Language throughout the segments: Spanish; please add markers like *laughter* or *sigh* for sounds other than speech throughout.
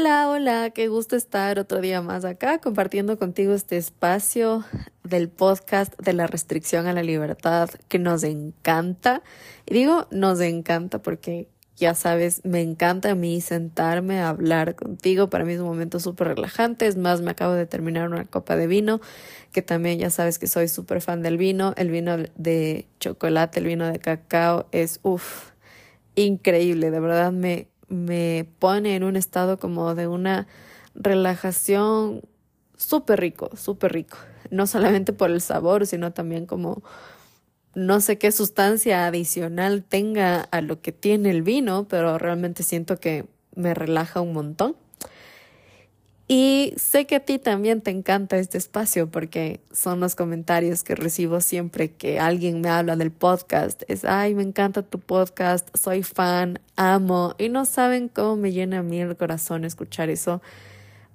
Hola, hola, qué gusto estar otro día más acá compartiendo contigo este espacio del podcast de la restricción a la libertad que nos encanta. Y digo nos encanta porque ya sabes, me encanta a mí sentarme a hablar contigo. Para mí es un momento súper relajante. Es más, me acabo de terminar una copa de vino, que también ya sabes que soy súper fan del vino. El vino de chocolate, el vino de cacao es, uff, increíble. De verdad me me pone en un estado como de una relajación súper rico, súper rico. No solamente por el sabor, sino también como no sé qué sustancia adicional tenga a lo que tiene el vino, pero realmente siento que me relaja un montón. Y sé que a ti también te encanta este espacio porque son los comentarios que recibo siempre que alguien me habla del podcast. Es, ay, me encanta tu podcast, soy fan, amo. Y no saben cómo me llena a mí el corazón escuchar eso.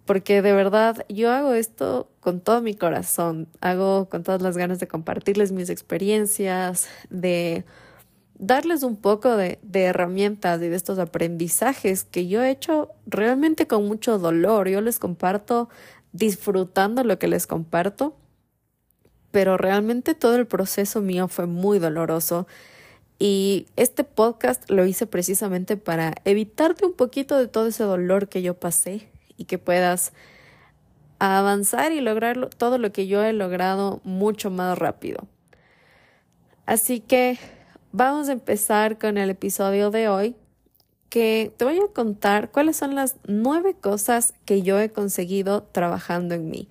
Porque de verdad yo hago esto con todo mi corazón. Hago con todas las ganas de compartirles mis experiencias, de darles un poco de, herramientas y de estos aprendizajes que yo he hecho realmente con mucho dolor. Yo les comparto disfrutando lo que les comparto, pero realmente todo el proceso mío fue muy doloroso. Y este podcast lo hice precisamente para evitarte un poquito de todo ese dolor que yo pasé y que puedas avanzar y lograr todo lo que yo he logrado mucho más rápido. Así que Vamos a empezar con el episodio de hoy, que te voy a contar cuáles son las nueve cosas que yo he conseguido trabajando en mí.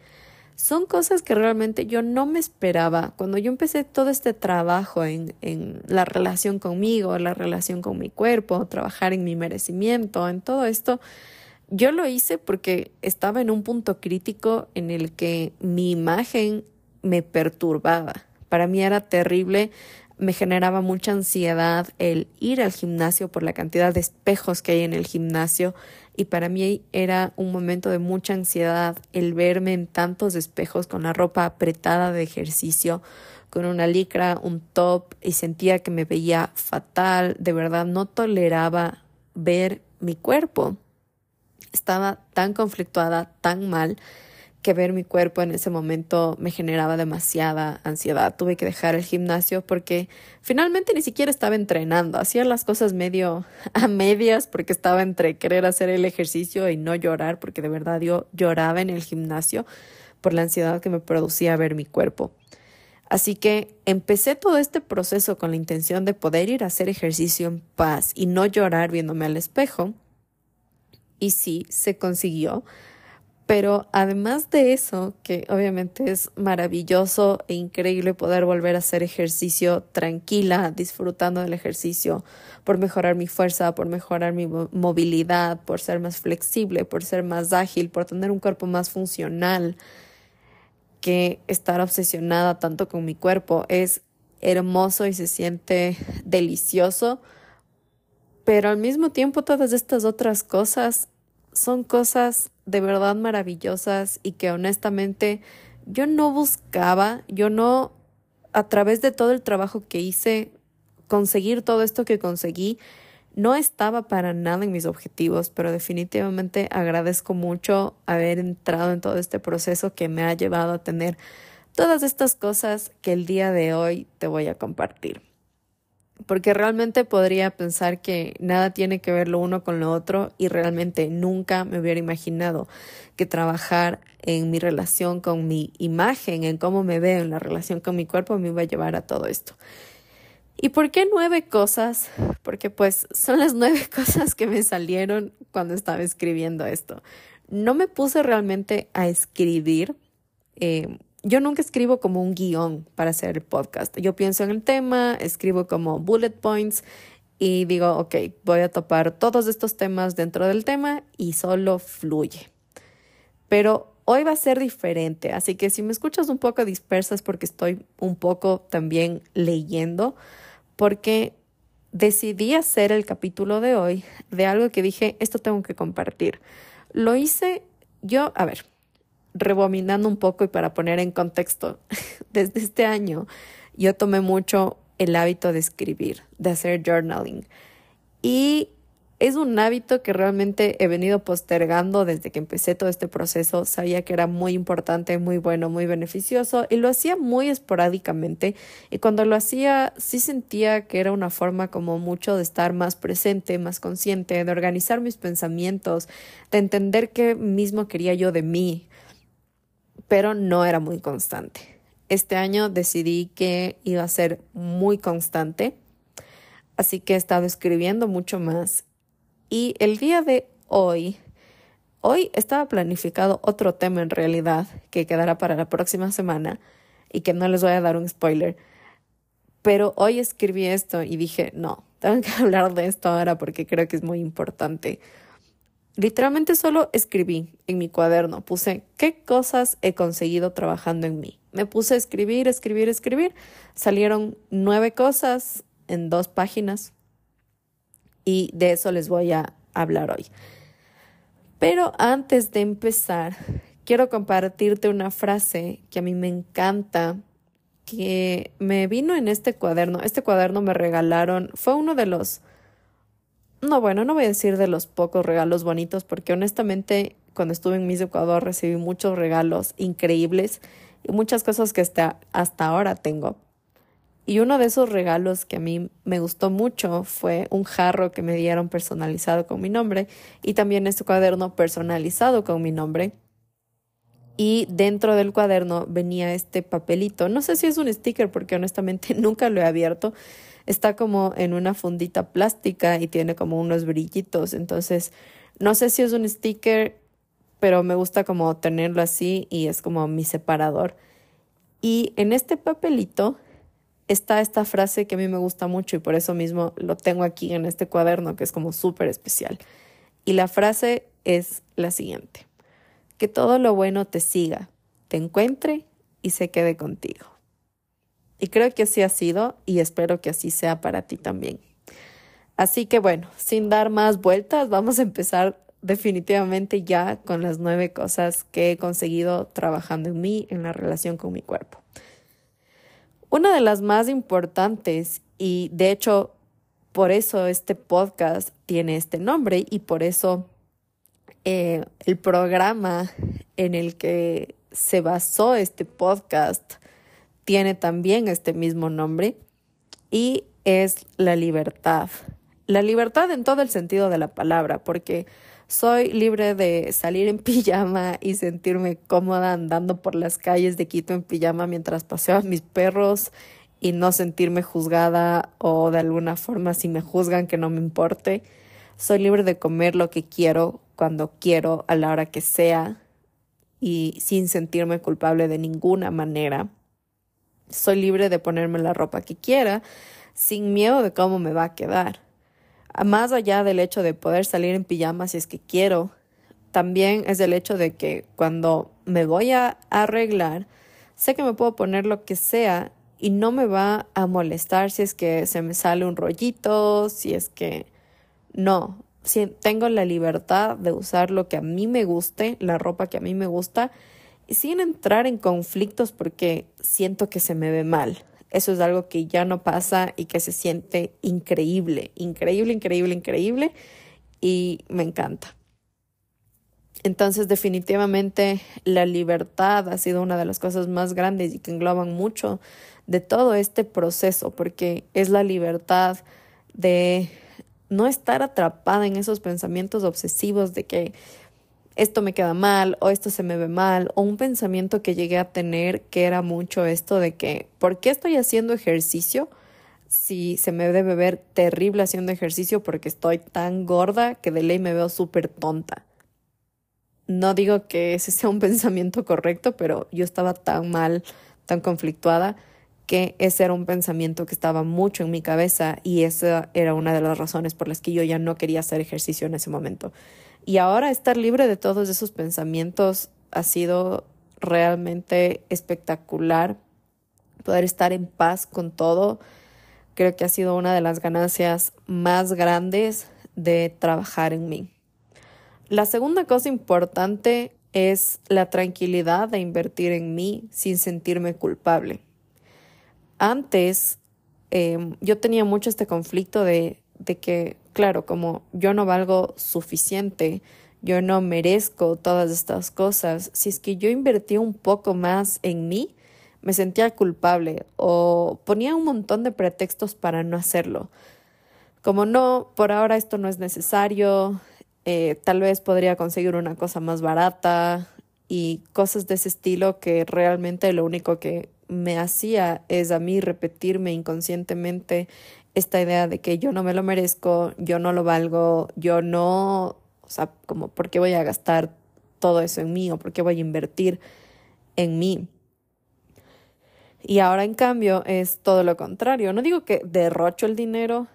Son cosas que realmente yo no me esperaba. Cuando yo empecé todo este trabajo en, en la relación conmigo, la relación con mi cuerpo, trabajar en mi merecimiento, en todo esto, yo lo hice porque estaba en un punto crítico en el que mi imagen me perturbaba. Para mí era terrible me generaba mucha ansiedad el ir al gimnasio por la cantidad de espejos que hay en el gimnasio y para mí era un momento de mucha ansiedad el verme en tantos espejos con la ropa apretada de ejercicio, con una licra, un top y sentía que me veía fatal, de verdad no toleraba ver mi cuerpo. Estaba tan conflictuada, tan mal que ver mi cuerpo en ese momento me generaba demasiada ansiedad. Tuve que dejar el gimnasio porque finalmente ni siquiera estaba entrenando. Hacía las cosas medio *laughs* a medias porque estaba entre querer hacer el ejercicio y no llorar porque de verdad yo lloraba en el gimnasio por la ansiedad que me producía ver mi cuerpo. Así que empecé todo este proceso con la intención de poder ir a hacer ejercicio en paz y no llorar viéndome al espejo. Y sí, se consiguió pero además de eso, que obviamente es maravilloso e increíble poder volver a hacer ejercicio tranquila, disfrutando del ejercicio, por mejorar mi fuerza, por mejorar mi movilidad, por ser más flexible, por ser más ágil, por tener un cuerpo más funcional, que estar obsesionada tanto con mi cuerpo es hermoso y se siente delicioso, pero al mismo tiempo todas estas otras cosas son cosas de verdad maravillosas y que honestamente yo no buscaba, yo no, a través de todo el trabajo que hice, conseguir todo esto que conseguí, no estaba para nada en mis objetivos, pero definitivamente agradezco mucho haber entrado en todo este proceso que me ha llevado a tener todas estas cosas que el día de hoy te voy a compartir porque realmente podría pensar que nada tiene que ver lo uno con lo otro y realmente nunca me hubiera imaginado que trabajar en mi relación con mi imagen, en cómo me veo en la relación con mi cuerpo, me iba a llevar a todo esto. ¿Y por qué nueve cosas? Porque pues son las nueve *laughs* cosas que me salieron cuando estaba escribiendo esto. No me puse realmente a escribir. Eh, yo nunca escribo como un guion para hacer el podcast. Yo pienso en el tema, escribo como bullet points y digo, ok, voy a topar todos estos temas dentro del tema y solo fluye. Pero hoy va a ser diferente, así que si me escuchas un poco dispersa es porque estoy un poco también leyendo, porque decidí hacer el capítulo de hoy de algo que dije, esto tengo que compartir. Lo hice yo, a ver, rebominando un poco y para poner en contexto, *laughs* desde este año yo tomé mucho el hábito de escribir, de hacer journaling. Y es un hábito que realmente he venido postergando desde que empecé todo este proceso. Sabía que era muy importante, muy bueno, muy beneficioso y lo hacía muy esporádicamente. Y cuando lo hacía, sí sentía que era una forma como mucho de estar más presente, más consciente, de organizar mis pensamientos, de entender qué mismo quería yo de mí, pero no era muy constante. Este año decidí que iba a ser muy constante, así que he estado escribiendo mucho más y el día de hoy, hoy estaba planificado otro tema en realidad que quedará para la próxima semana y que no les voy a dar un spoiler. Pero hoy escribí esto y dije, no, tengo que *laughs* hablar de esto ahora porque creo que es muy importante. Literalmente solo escribí en mi cuaderno, puse qué cosas he conseguido trabajando en mí. Me puse a escribir, escribir, escribir. Salieron nueve cosas en dos páginas y de eso les voy a hablar hoy. Pero antes de empezar, quiero compartirte una frase que a mí me encanta, que me vino en este cuaderno. Este cuaderno me regalaron, fue uno de los, no bueno, no voy a decir de los pocos regalos bonitos, porque honestamente cuando estuve en Miss Ecuador recibí muchos regalos increíbles y muchas cosas que hasta, hasta ahora tengo. Y uno de esos regalos que a mí me gustó mucho fue un jarro que me dieron personalizado con mi nombre y también este cuaderno personalizado con mi nombre. Y dentro del cuaderno venía este papelito. No sé si es un sticker porque honestamente *laughs* nunca lo he abierto. Está como en una fundita plástica y tiene como unos brillitos. Entonces, no sé si es un sticker, pero me gusta como tenerlo así y es como mi separador. Y en este papelito está esta frase que a mí me gusta mucho y por eso mismo lo tengo aquí en este cuaderno que es como súper especial. Y la frase es la siguiente. Que todo lo bueno te siga, te encuentre y se quede contigo. Y creo que así ha sido y espero que así sea para ti también. Así que bueno, sin dar más vueltas, vamos a empezar definitivamente ya con las nueve cosas que he conseguido trabajando en mí, en la relación con mi cuerpo. Una de las más importantes y de hecho por eso este podcast tiene este nombre y por eso eh, el programa en el que se basó este podcast tiene también este mismo nombre y es la libertad. La libertad en todo el sentido de la palabra, porque soy libre de salir en *laughs* pijama y sentirme cómoda andando por las calles de Quito en pijama mientras paseo a mis perros y no sentirme juzgada o de alguna forma si me juzgan que no me importe. Soy libre de comer lo que quiero cuando quiero a la hora que sea y sin sentirme culpable de ninguna manera. Soy libre de ponerme la ropa que quiera sin miedo de cómo me va a quedar. Más allá del hecho de poder salir en pijama si es que quiero, también es el hecho de que cuando me voy a arreglar, sé que me puedo poner lo que sea y no me va a molestar si es que se me sale un rollito, si es que no, si tengo la libertad de usar lo que a mí me guste, la ropa que a mí me gusta, sin entrar en conflictos porque siento que se me ve mal. Eso es algo que ya no pasa y que se siente increíble, increíble, increíble, increíble y me encanta. Entonces definitivamente la libertad ha sido una de las cosas más grandes y que engloban mucho de todo este proceso, porque es la libertad de no estar atrapada en esos pensamientos obsesivos de que esto me queda mal o esto se me ve mal o un pensamiento que llegué a tener que era mucho esto de que ¿por qué estoy haciendo ejercicio? Si se me debe ver terrible haciendo ejercicio porque estoy tan gorda que de ley me veo súper tonta. No digo que ese sea un *laughs* pensamiento correcto, pero yo estaba tan mal, tan conflictuada, que ese era un pensamiento que estaba mucho en mi cabeza y esa era una de las razones por las que yo ya no quería hacer ejercicio en ese momento. Y ahora estar libre de todos esos pensamientos ha sido realmente espectacular. Poder estar en paz con todo, creo que ha sido una de las ganancias más grandes de trabajar en mí. La segunda cosa importante es la tranquilidad de invertir en mí sin sentirme culpable. Antes em, yo tenía mucho este conflicto de, de que claro, como yo no valgo suficiente, yo no merezco todas estas cosas, si es que yo invertí un poco más en mí, me sentía culpable o ponía un montón de pretextos para no hacerlo. Como no, por ahora esto no es necesario, eh, tal vez podría conseguir una cosa más barata y cosas de ese estilo que realmente lo único que me hacía es a mí repetirme inconscientemente esta idea de que yo no me lo merezco, yo no lo valgo, yo no, o sea, como, ¿por qué voy a gastar todo eso en mí o por qué voy a invertir en mí? Y ahora en cambio es todo lo contrario. No digo que derrocho el dinero,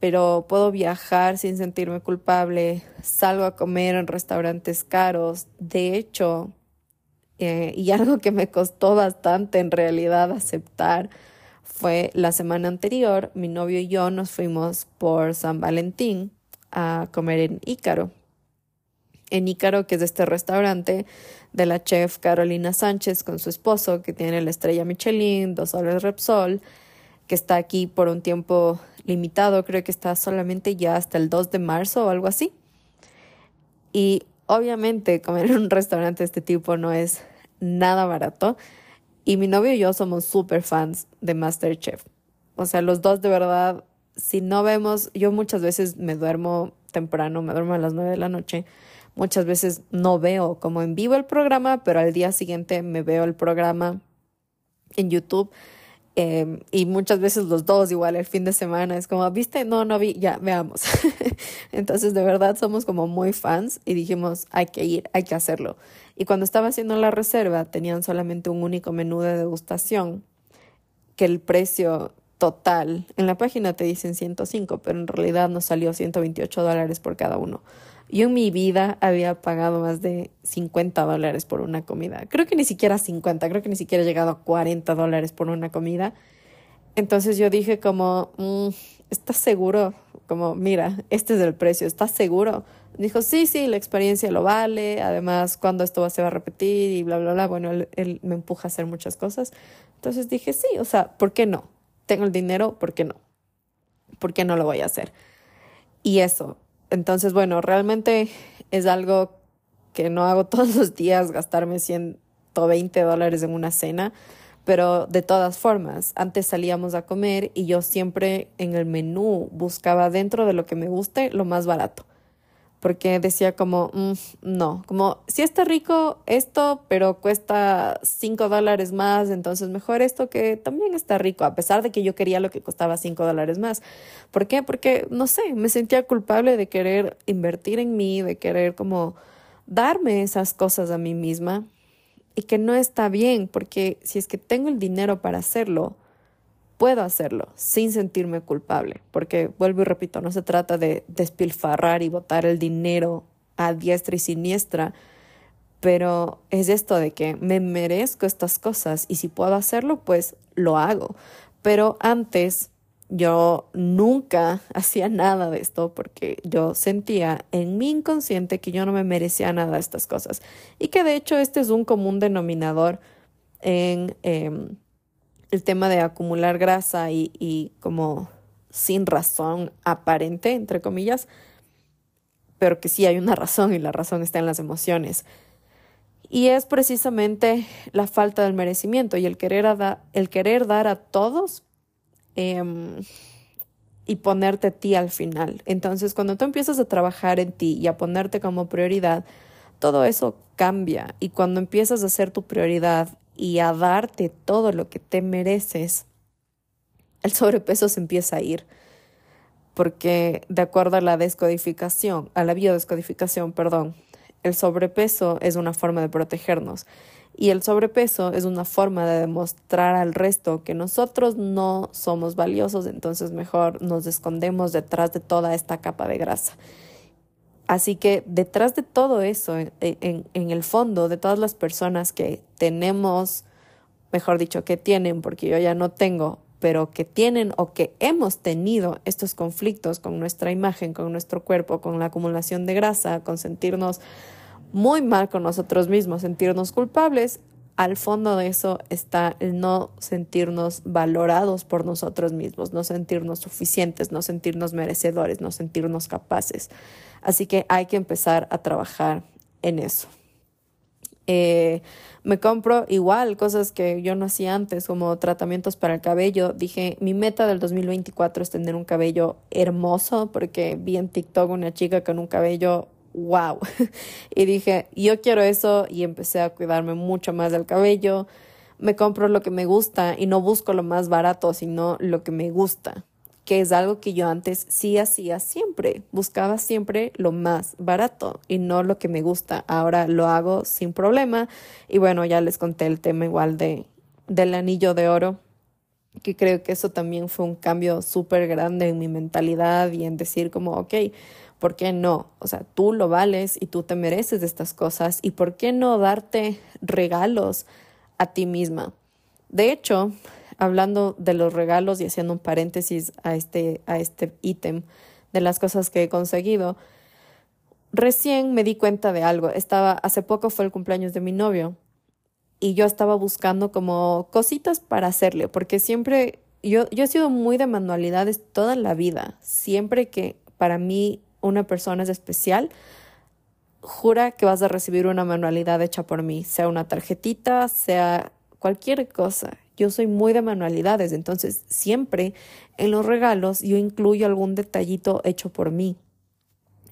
pero puedo viajar sin sentirme culpable, salgo a comer en restaurantes caros. De hecho, eh, y *laughs* algo que me costó bastante en realidad aceptar fue la semana anterior, mi novio y yo nos fuimos por San Valentín a comer en Ícaro. En Ícaro, que es este restaurante de la chef Carolina Sánchez con su esposo, que tiene la estrella Michelin, dos soles Repsol, que está aquí por un tiempo limitado, creo que está solamente ya hasta el 2 de marzo o algo así. Y obviamente comer en un restaurante de este tipo no es nada barato. Y mi novio y yo somos súper fans de Masterchef. O sea, los dos de verdad, si no vemos, yo muchas veces me duermo temprano, me duermo a las 9 de la noche. Muchas veces no veo como en vivo el programa, pero al día siguiente me veo el programa en YouTube Em, y muchas veces los dos igual el fin de semana es como, viste, no, no vi, ya, veamos. *laughs* Entonces de verdad somos como muy fans y dijimos, hay que ir, hay que hacerlo. Y cuando estaba haciendo la reserva tenían solamente un único menú de degustación, que el precio total, en la página te dicen 105, pero en realidad nos salió 128 dólares por cada uno. Yo en mi vida había pagado más de 50 dólares por una comida. Creo que ni siquiera 50, creo que ni siquiera he llegado a 40 dólares por una comida. Entonces yo dije como, mm, ¿estás seguro? Como, mira, este es el precio, ¿estás seguro? Dijo, sí, sí, la experiencia lo vale, además, cuando esto se va a repetir y bla, bla, bla. Bueno, él, él me empuja a hacer muchas cosas. Entonces dije, sí, o sea, ¿por qué no? Tengo el dinero, ¿por qué no? ¿Por qué no lo voy a hacer? Y eso, entonces, bueno, realmente es algo que no hago *laughs* todos los días, gastarme 120 dólares en una cena, pero de todas formas, antes salíamos a comer y yo siempre en el menú buscaba dentro de lo que me guste lo más barato porque decía como, mm, no, como si está rico esto, pero cuesta cinco dólares más, entonces mejor esto que también está rico, a pesar de que yo quería lo que costaba cinco dólares más. ¿Por qué? Porque, no sé, me sentía culpable de querer invertir en mí, de querer como darme esas cosas a mí misma y que no está bien, porque si es que tengo el dinero para hacerlo, puedo hacerlo sin sentirme culpable, porque vuelvo y repito, no se trata de despilfarrar y botar el dinero a diestra y siniestra, pero es esto de que me merezco estas cosas y si puedo hacerlo, pues lo hago. Pero antes yo nunca *laughs* hacía nada de esto porque yo sentía en mi inconsciente que yo no me merecía nada de estas cosas y que de hecho este es un común denominador en... Em, el tema de acumular grasa y, como sin razón aparente, entre comillas, pero que sí hay una razón y la razón está en las emociones. Y es precisamente la falta del merecimiento y el querer, el querer dar a todos em, y ponerte a ti al final. Entonces, cuando tú empiezas a trabajar en ti y a ponerte como prioridad, todo eso cambia. Y cuando empiezas a ser tu prioridad y a darte todo lo que te mereces, el sobrepeso se empieza a ir. Porque de acuerdo a la descodificación, a la biodescodificación, perdón, el sobrepeso es una forma de protegernos y el sobrepeso es una forma de demostrar al resto que nosotros no somos valiosos, entonces mejor nos escondemos detrás de toda esta capa de grasa. Así que detrás de todo eso, en, el fondo, de todas las personas que tenemos, mejor dicho, que tienen, porque yo ya no tengo, pero que tienen o que hemos tenido estos conflictos con nuestra imagen, con nuestro cuerpo, con la acumulación de grasa, con sentirnos muy mal con nosotros mismos, sentirnos culpables, al fondo de eso está el no sentirnos valorados por nosotros mismos, no sentirnos suficientes, no sentirnos merecedores, no sentirnos capaces. Así que hay que empezar a trabajar en eso. Eh, me compro igual cosas que yo no hacía antes, como tratamientos para el cabello. Dije, mi meta del 2024 es tener un cabello hermoso, porque vi en TikTok una chica con un cabello wow. *laughs* y dije, yo quiero eso y empecé a cuidarme mucho más del cabello. Me compro lo que me gusta y no busco lo más barato, sino lo que me gusta, que es algo que yo antes sí hacía siempre. Buscaba siempre lo más barato y no lo que me gusta. Ahora lo hago sin problema. Y bueno, ya les conté el tema igual de del anillo de oro que creo que eso también fue un cambio súper grande en mi mentalidad y en decir como, ok, ¿Por qué no? O sea, tú lo vales y tú te mereces estas cosas. ¿Y por qué no darte regalos a ti misma? De hecho, hablando de los regalos y haciendo un paréntesis a este a este ítem de las cosas que he conseguido, recién me di cuenta de algo. Estaba hace poco fue el cumpleaños de mi novio y yo estaba buscando como cositas para hacerle, porque siempre yo yo he sido muy de manualidades toda la vida. Siempre que para mí una persona es especial, jura que vas a recibir una manualidad hecha por mí, sea una tarjetita, sea cualquier cosa. Yo soy muy de manualidades, entonces siempre en los regalos yo incluyo algún detallito hecho por mí.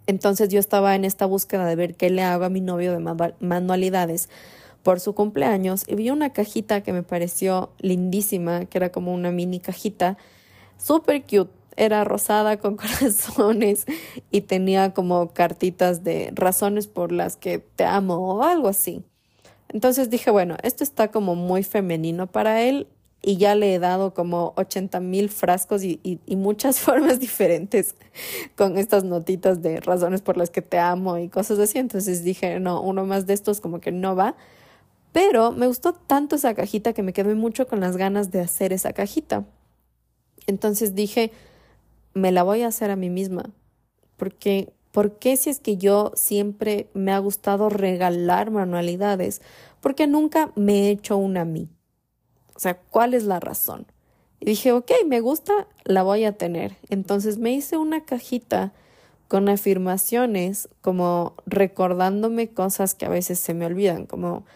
Entonces yo estaba en esta búsqueda de ver qué le hago a mi novio de manualidades por su cumpleaños y vi una cajita que me pareció lindísima, que era como una mini cajita, súper cute era rosada con *laughs* corazones y tenía como cartitas de razones por las que te amo o algo así. Entonces dije, bueno, esto está como muy femenino para él y ya le he dado como 80 mil frascos y, y, muchas *laughs* formas diferentes con estas notitas de razones por las que te amo y cosas así. Entonces dije, no, uno más de estos como que no va. Pero me gustó tanto esa cajita que me quedé mucho con las ganas de hacer esa cajita. Entonces dije, me la voy a hacer a mí misma. Porque, ¿por qué si es que yo siempre me ha gustado regalar manualidades? Porque nunca me he hecho una a mí. O sea, ¿cuál es la razón? Y dije, ok, me gusta, la voy a tener. Entonces me hice una cajita con afirmaciones, como recordándome cosas que a veces se me olvidan, como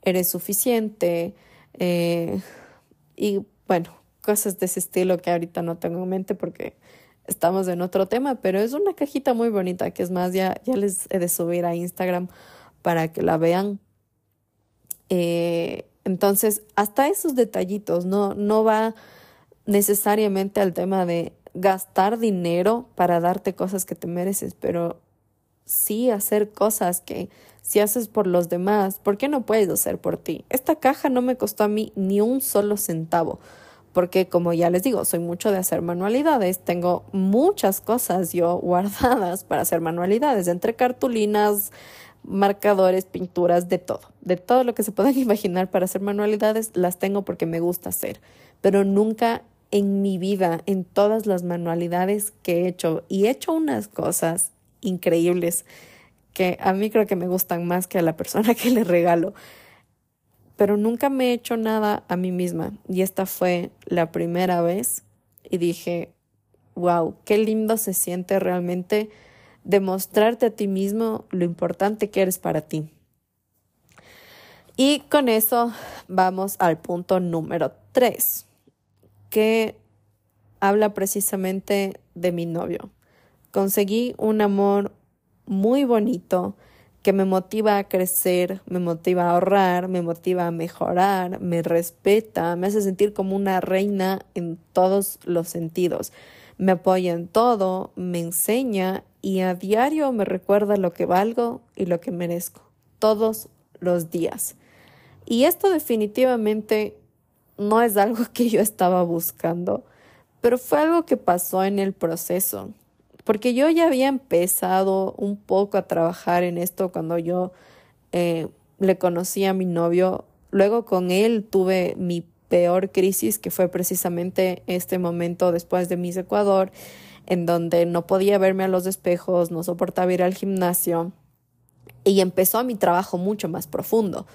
eres suficiente, eh, y bueno, cosas de ese estilo que ahorita no tengo en mente porque estamos en otro tema, pero es una cajita muy bonita que es más, ya, ya les he de subir a Instagram para que la vean. Eh, entonces, hasta esos detallitos, no, no va necesariamente al tema de gastar dinero para darte cosas que te mereces, pero sí hacer cosas que si haces por los demás, ¿por qué no puedes hacer por ti? Esta caja no me costó a mí ni un solo centavo porque como ya les digo, soy mucho de hacer manualidades, tengo muchas cosas yo *laughs* guardadas para hacer manualidades, entre cartulinas, marcadores, pinturas, de todo, de todo lo que se puedan *laughs* imaginar para hacer manualidades, las tengo porque me gusta hacer, pero nunca en mi vida, en todas las manualidades que he hecho, y he hecho unas cosas increíbles que a mí creo que me gustan más que a la persona *laughs* que le regalo pero nunca me he hecho nada a mí misma. Y esta fue la primera vez y dije, wow, qué lindo se siente realmente demostrarte a ti mismo lo importante que eres para ti. Y con eso vamos al punto número tres, que habla precisamente de mi novio. Conseguí un amor muy bonito, que me motiva a crecer, me motiva a ahorrar, me motiva a mejorar, me respeta, me hace sentir como una reina en todos los sentidos. Me apoya en todo, me enseña y a diario me recuerda lo que valgo y lo que merezco, todos los días. Y esto definitivamente no es algo *laughs* que yo estaba buscando, pero fue algo que pasó en el proceso porque yo ya había empezado un poco a trabajar en esto cuando yo eh, le conocí a mi novio. Luego con él tuve mi peor crisis, que fue precisamente este momento después de Miss Ecuador, en donde no podía verme a los espejos, no soportaba ir al gimnasio y empezó mi trabajo mucho más profundo.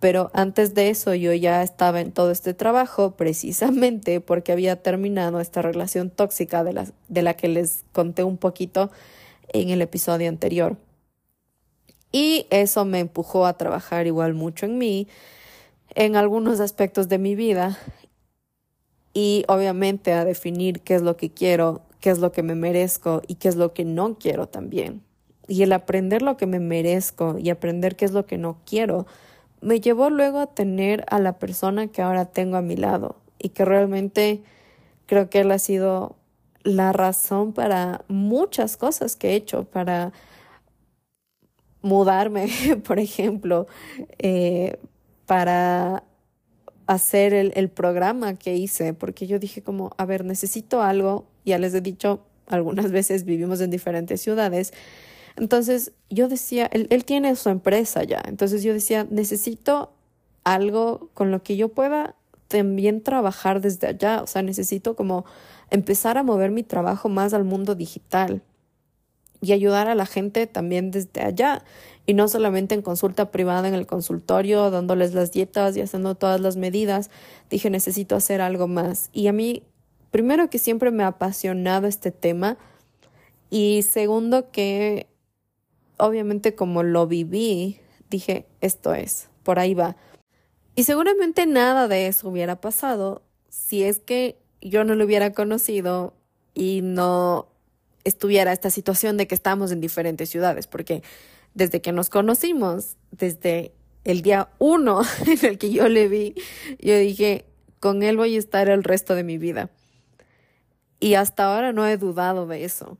Pero antes de eso yo ya estaba en todo este trabajo precisamente porque había terminado esta relación tóxica de la, de la que les conté un poquito en el episodio anterior. Y eso me empujó a trabajar igual mucho en mí, en algunos aspectos de mi vida y obviamente a definir qué es lo que quiero, qué es lo que me merezco y qué es lo que no quiero también. Y el aprender lo que me merezco y aprender qué es lo que no quiero me llevó luego a tener a la persona que ahora tengo a mi lado y que realmente creo que él ha sido la razón para muchas cosas que he hecho, para mudarme, *laughs* por ejemplo, eh, para hacer el, el, programa que hice, porque yo dije como, a ver, necesito algo, ya les he dicho, algunas veces vivimos en diferentes ciudades, entonces yo decía, él, él tiene su empresa ya, entonces yo decía, necesito algo con lo que yo pueda también trabajar desde allá, o sea, necesito como empezar a mover mi trabajo más al mundo digital y ayudar a la gente también desde allá y no solamente en consulta privada en el consultorio, dándoles las dietas y haciendo todas las medidas. Dije, necesito hacer algo más. Y a mí, primero que siempre me ha apasionado este tema y segundo que obviamente como lo viví, dije, esto es, por ahí va. Y seguramente nada de eso hubiera pasado si es que yo no lo hubiera conocido y no estuviera esta situación de que estamos en diferentes ciudades, porque desde que nos conocimos, desde el día uno *laughs* en el que yo le vi, yo dije, con él voy a estar el resto de mi vida. Y hasta ahora no he dudado de eso.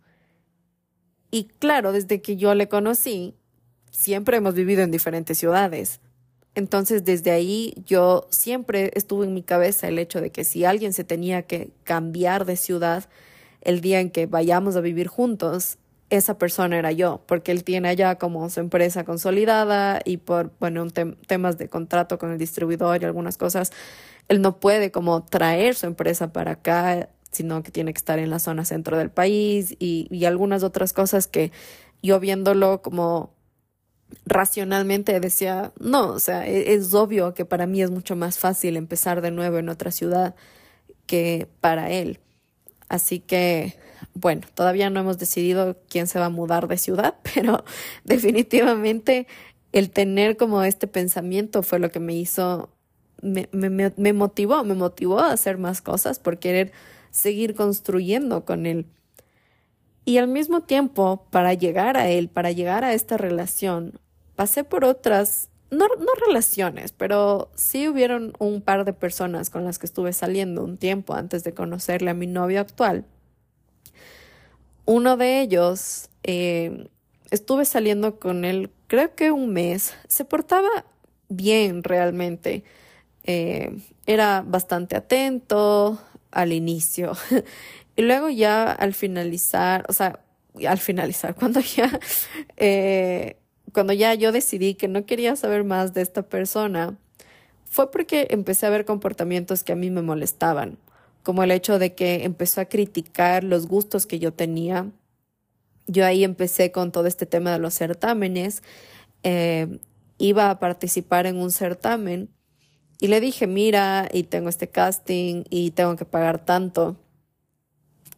Y claro, desde que yo le conocí, siempre hemos vivido en diferentes ciudades. Entonces, desde ahí yo siempre estuve en mi cabeza el hecho de que si alguien se tenía que cambiar de ciudad el día en que vayamos a vivir juntos, esa persona era yo, porque él tiene allá como su empresa consolidada y por, bueno, temas de contrato con el distribuidor y algunas cosas, él no puede como traer su empresa para acá, sino que tiene que estar en la zona centro del país y, y algunas otras cosas que yo viéndolo como racionalmente decía, no, o sea, e-, es, obvio que para mí es mucho más fácil empezar de nuevo en otra ciudad que para él. Así que, bueno, todavía no hemos decidido quién se va a mudar de ciudad, *laughs* pero definitivamente el tener como este pensamiento fue lo que me hizo, me, me, me motivó, me motivó a hacer más cosas por querer seguir construyendo con él. Y al mismo tiempo, para llegar a él, para llegar a esta relación, pasé por otras, no, no relaciones, pero sí hubieron un par de personas con las que estuve saliendo un tiempo antes de conocerle a mi novio actual. Uno de ellos, eh, estuve saliendo con él creo que un mes, se portaba bien realmente. Eh, era bastante atento al inicio. *laughs* Y luego ya al finalizar, o sea, al finalizar, *laughs* cuando ya, eh, cuando ya yo decidí que no quería saber más de esta persona, fue porque empecé a ver comportamientos que a mí me molestaban, como el hecho de que empezó a criticar los gustos que yo tenía. Yo ahí empecé con todo este tema de los certámenes. Eh, iba a participar en un certamen y le dije, mira, y tengo este casting y tengo que pagar tanto.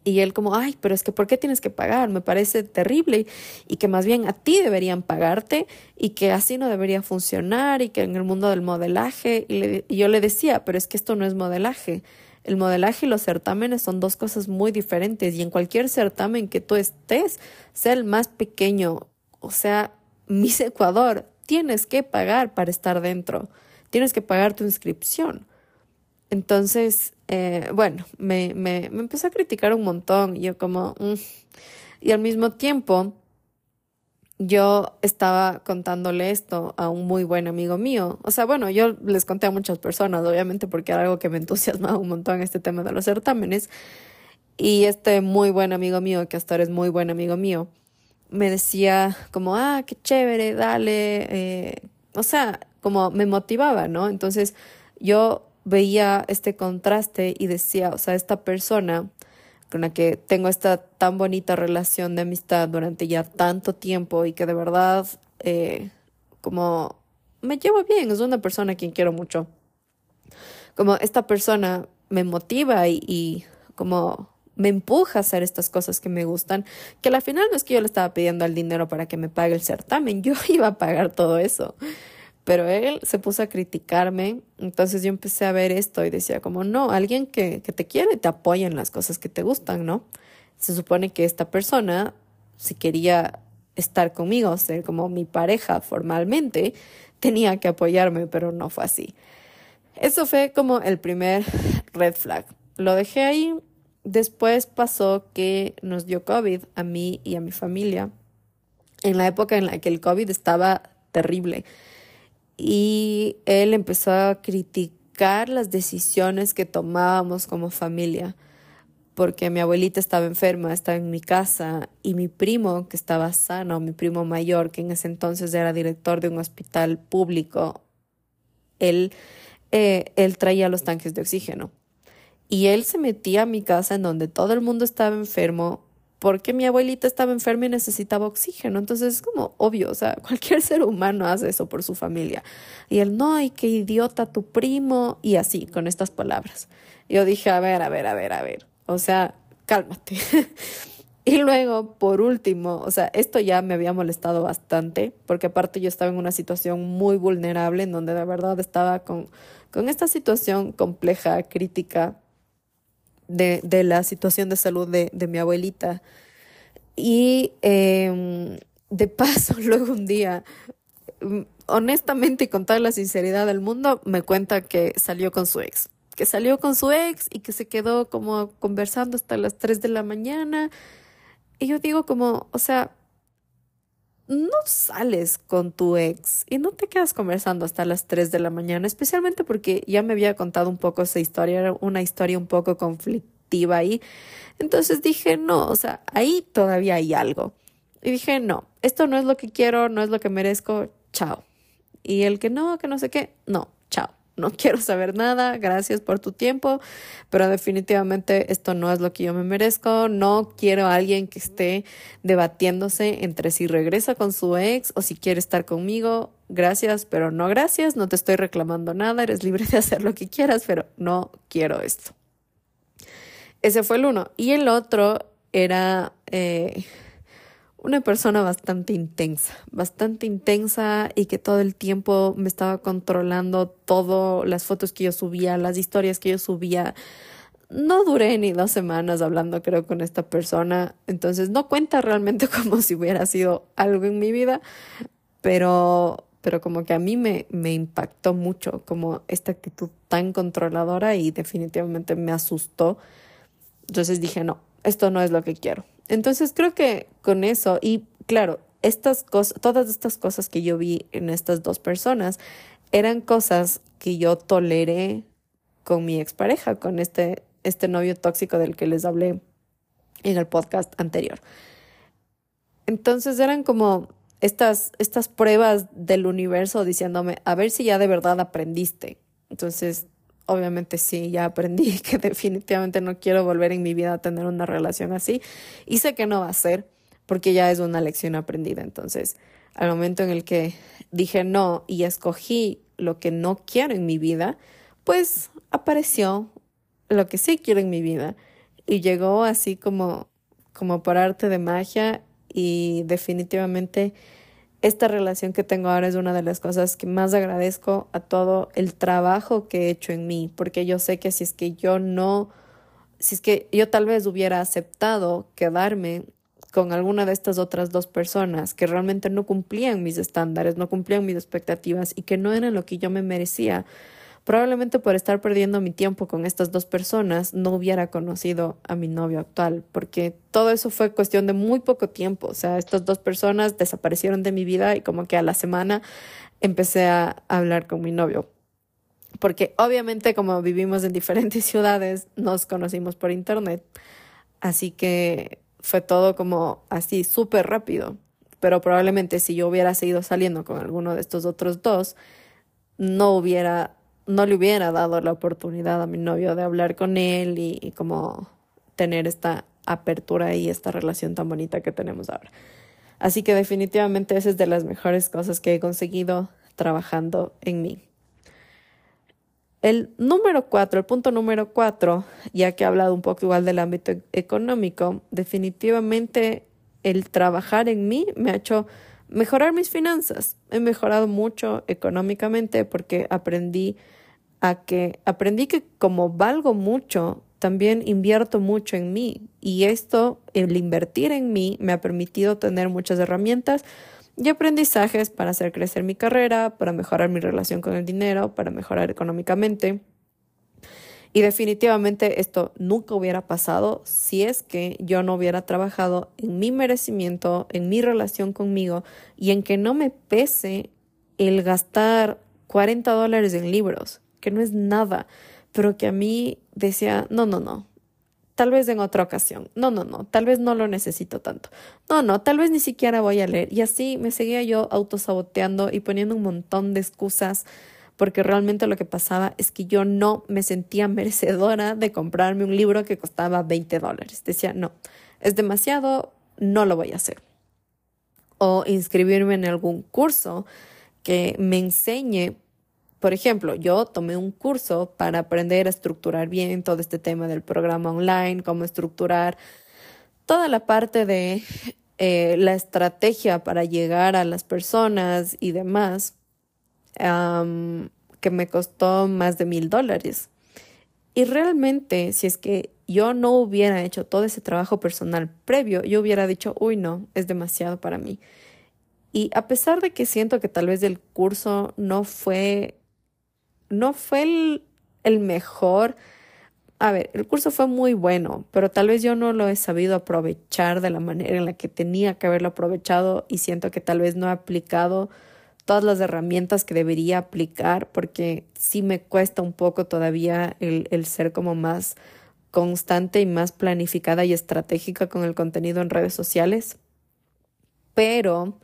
Y él como, ay, pero es que ¿por qué tienes que pagar? Me parece terrible y que más bien a ti deberían pagarte y que así no debería funcionar y que en el mundo del modelaje. Y, yo le decía, pero es que esto no es modelaje. El modelaje y los certámenes son dos cosas muy diferentes y en cualquier certamen que tú estés, sea el más pequeño, o sea, Miss Ecuador, tienes que pagar para estar dentro, tienes que pagar tu inscripción. Entonces, eh, bueno, me, me, me, empezó a criticar un montón. Yo como, mm". y al mismo tiempo, yo estaba contándole esto a un muy buen amigo mío. O sea, bueno, yo les conté a muchas personas, obviamente, porque era algo que me entusiasmaba un montón este tema de los certámenes. Y este muy buen amigo mío, que hasta ahora es muy buen amigo mío, me decía como, ah, qué chévere, dale. Eh, o sea, como me motivaba, ¿no? Entonces yo veía este contraste y decía, o sea, esta persona con la que tengo esta tan bonita relación de amistad durante ya tanto tiempo y que de verdad eh, como me llevo bien, es una persona a quien quiero mucho. Como esta persona me motiva y, y como me empuja a hacer estas cosas que me gustan, que al final no es que yo le estaba pidiendo el dinero para que me pague el certamen, *laughs* yo iba a pagar todo eso. Pero él se puso a criticarme, entonces yo empecé a ver esto y decía como, no, alguien que, que te quiere te apoya en las cosas que te gustan, ¿no? Se supone que esta persona, si quería estar conmigo, ser como mi pareja formalmente, tenía que apoyarme, pero no fue así. Eso fue como el primer red flag. Lo dejé ahí. Después pasó que nos dio COVID a mí y a mi familia en la época en la que el COVID estaba terrible. Y él empezó a criticar las decisiones que tomábamos como familia, porque mi abuelita estaba enferma, estaba en mi casa, y mi primo, que estaba sano, mi primo mayor, que en ese entonces era director de un hospital público, él eh, él traía los tanques de oxígeno. Y él se metía a mi casa en donde todo el mundo estaba enfermo porque mi abuelita estaba enferma y necesitaba oxígeno. Entonces es como obvio, o sea, *laughs* cualquier ser humano hace eso por su familia. Y él, no, ay, qué idiota tu primo. Y así, con estas palabras. Yo dije, a ver, a ver, a ver, a ver. O sea, cálmate. *laughs* Y luego, por último, o sea, esto ya me había molestado bastante, porque aparte yo estaba en una situación muy vulnerable, en donde de verdad estaba con, con esta situación compleja, crítica de, de la situación de salud de, de mi abuelita. Y eh, de paso, *laughs* luego un día, mm, honestamente y con toda la sinceridad del mundo, me cuenta que salió con su ex que salió con su ex y que se quedó como conversando hasta las 3 de la mañana y yo digo como, o sea, no sales con tu ex y no te quedas conversando hasta las 3 de la mañana, especialmente porque ya me había contado un poco esa historia, era una historia un poco conflictiva ahí. Entonces dije, no, o sea, ahí todavía hay algo. Y dije, no, esto no es lo que quiero, no es lo que merezco, chao. Y el que no, que no sé qué, no, no quiero saber nada, gracias por tu tiempo, pero definitivamente esto no es lo que yo me merezco, no quiero a alguien que esté debatiéndose entre si regresa con su ex o si quiere estar conmigo, gracias, pero no gracias, no te estoy reclamando nada, eres libre de hacer lo que quieras, pero no quiero esto. Ese fue el uno. Y el otro era... Eh, una persona bastante intensa, bastante intensa y que todo el tiempo me estaba controlando todo, las fotos que yo subía, las historias que yo subía. No duré ni dos semanas hablando creo con esta persona, entonces no cuenta realmente *laughs* como si hubiera sido algo en mi vida, pero, pero como que a mí me, me impactó mucho como esta actitud tan controladora y definitivamente me asustó. Entonces dije, no, esto no es lo que quiero entonces creo que con eso, y claro, estas cosas, todas estas cosas que yo vi en estas dos personas eran cosas que yo toleré con mi expareja, con este, este novio tóxico del que les hablé en el podcast anterior. Entonces eran como estas, estas pruebas del universo diciéndome, a ver si ya de verdad aprendiste. Entonces obviamente sí, ya aprendí *laughs* que definitivamente no quiero volver en mi vida a tener una relación así y sé que no va a ser porque ya es una lección aprendida. Entonces, al momento en el que dije no y escogí lo que no quiero en mi vida, pues apareció lo que sí quiero en mi vida y llegó así como como por arte de magia y definitivamente esta relación que tengo ahora es una de las cosas que más agradezco a todo el trabajo que he hecho en mí, porque yo sé que si es que yo no, si es que yo tal vez hubiera aceptado quedarme con alguna de estas otras dos personas que realmente no cumplían mis estándares, no cumplían mis expectativas y que no eran lo que yo me merecía, Probablemente por estar perdiendo mi tiempo con estas dos personas no hubiera conocido a mi novio actual, porque todo eso fue cuestión de muy poco tiempo. O sea, estas dos personas desaparecieron de mi vida y como que a la semana empecé a hablar con mi novio. Porque obviamente como vivimos en diferentes *laughs* ciudades, nos conocimos por internet. Así que fue todo como así súper rápido. Pero probablemente si yo hubiera seguido saliendo con alguno de estos otros dos, no hubiera no le hubiera dado la oportunidad a mi novio de hablar con él y, como tener esta apertura y esta relación tan bonita que tenemos ahora. Así que definitivamente esa es de las mejores cosas que he conseguido trabajando en mí. El número cuatro, el punto número cuatro, ya que he hablado un poco igual del ámbito económico, definitivamente el trabajar en mí me ha hecho mejorar mis finanzas. He mejorado mucho económicamente porque aprendí a que aprendí que como valgo mucho, también invierto mucho en mí y esto, el invertir en mí, me ha permitido tener muchas herramientas y aprendizajes para hacer crecer mi carrera, para mejorar mi relación con el dinero, para mejorar económicamente. Y definitivamente esto nunca hubiera pasado si es que yo no hubiera trabajado en mi merecimiento, en mi relación conmigo y en que no me pese el gastar 40 dólares en libros, que no es nada, pero que a mí decía, no, no, no, tal vez en otra ocasión. No, no, no, tal vez no lo necesito tanto. No, no, tal vez ni siquiera voy a leer. Y así me seguía yo autosaboteando y poniendo un montón de excusas porque realmente lo que pasaba es que yo no me sentía merecedora de comprarme un libro que costaba 20 dólares. Decía, no, es demasiado, no lo voy a hacer. O inscribirme en algún curso que me enseñe por ejemplo, yo tomé un curso para aprender a estructurar bien todo este tema del programa online, cómo estructurar toda la parte de eh, la estrategia para llegar a las personas y demás, que me costó más de mil dólares. Y realmente, si es que yo no hubiera hecho todo ese trabajo personal previo, yo hubiera dicho, uy, no, es demasiado para mí. Y a pesar de que siento que tal vez el curso no fue no fue el, mejor. A ver, el curso fue muy bueno, pero tal vez yo no lo he sabido aprovechar de la manera en la que tenía que haberlo aprovechado y siento que tal vez no he aplicado todas las herramientas que debería aplicar porque sí me cuesta un poco todavía el, el ser como más constante y más planificada y estratégica con el contenido en redes sociales. Pero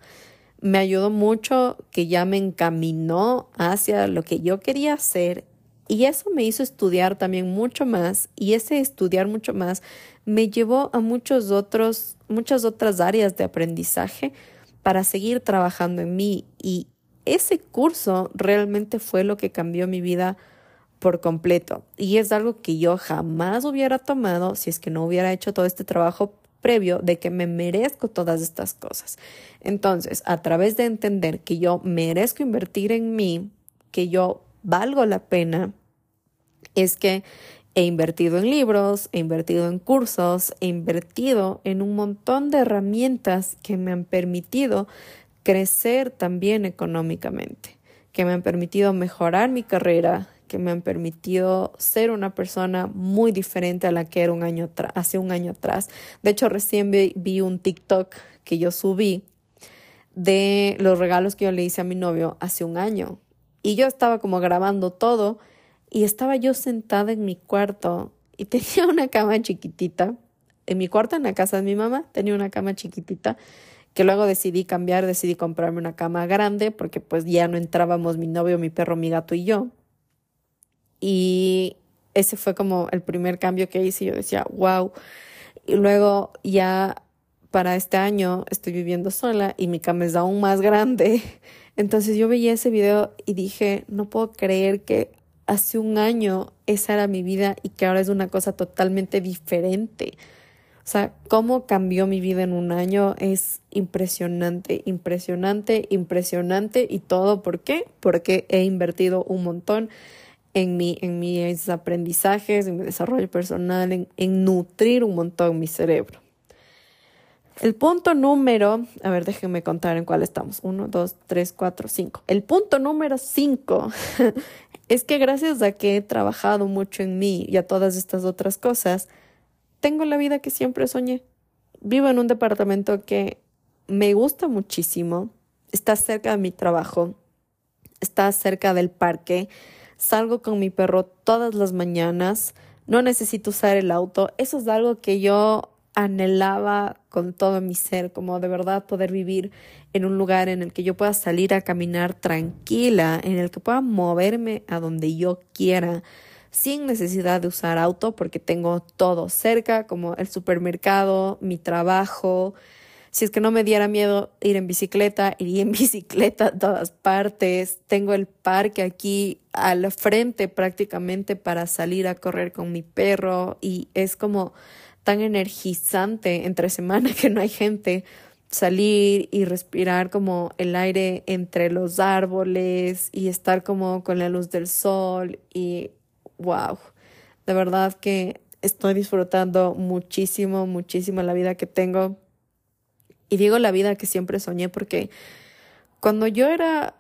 me ayudó mucho, que ya me encaminó hacia lo que yo quería hacer y eso me hizo estudiar también mucho más y ese estudiar mucho más me llevó a muchos otros, muchas otras áreas de aprendizaje para seguir trabajando en mí y ese curso realmente fue lo que cambió mi vida por completo y es algo que yo jamás hubiera tomado si es que no hubiera hecho todo este trabajo previo de que me merezco todas estas cosas. Entonces, a través de entender que yo merezco invertir en mí, que yo valgo la pena, es que he invertido en libros, he invertido en cursos, he invertido en un montón de herramientas que me han permitido crecer también económicamente, que me han permitido mejorar mi carrera, que me han permitido ser una persona muy diferente a la que era un año hace un año atrás. De hecho, recién vi, un TikTok que yo subí de los regalos que yo le hice a mi novio hace un año. Y yo estaba como grabando todo y estaba yo sentada en mi cuarto y *laughs* tenía una cama chiquitita. En mi cuarto, en la casa de mi mamá, tenía una cama chiquitita que luego decidí cambiar, decidí comprarme una cama grande porque pues ya no entrábamos mi novio, mi perro, mi gato y yo. Y ese fue como el primer cambio que hice. Yo decía, wow. Y luego ya para este año estoy viviendo sola y mi cama es aún más grande. *laughs* Entonces yo veía ese video y dije, no puedo creer que hace un año esa era mi vida y que ahora es una cosa totalmente diferente. O sea, cómo cambió mi vida en un año es impresionante, impresionante, impresionante y todo. ¿Por qué? Porque he invertido un montón en, mi, en mis aprendizajes, en mi desarrollo personal, en, en nutrir un montón mi cerebro. El punto número, a ver, déjenme contar en cuál estamos. Uno, dos, tres, cuatro, cinco. El punto número cinco *laughs* es que gracias a que he trabajado mucho en mí y a todas estas otras cosas, tengo la vida que siempre soñé. Vivo en un departamento que me gusta muchísimo, está cerca de mi trabajo, está cerca del parque, salgo con mi perro todas las mañanas, no necesito usar el auto. Eso es algo que yo anhelaba con todo mi ser, como de verdad poder vivir en un lugar en el que yo pueda salir a caminar tranquila, en el que pueda moverme a donde yo quiera, sin necesidad de usar auto, porque tengo todo cerca, como el supermercado, mi trabajo, Si es que no me diera miedo ir en bicicleta, *laughs* iría en bicicleta a todas partes. Tengo el parque aquí al frente prácticamente para salir a correr con mi perro y es como tan energizante entre *laughs* semana que no hay gente salir y respirar como el aire entre los árboles y estar como con la luz del sol y wow, de verdad que estoy disfrutando muchísimo, muchísimo la vida que tengo. Y digo la vida que siempre soñé porque cuando yo era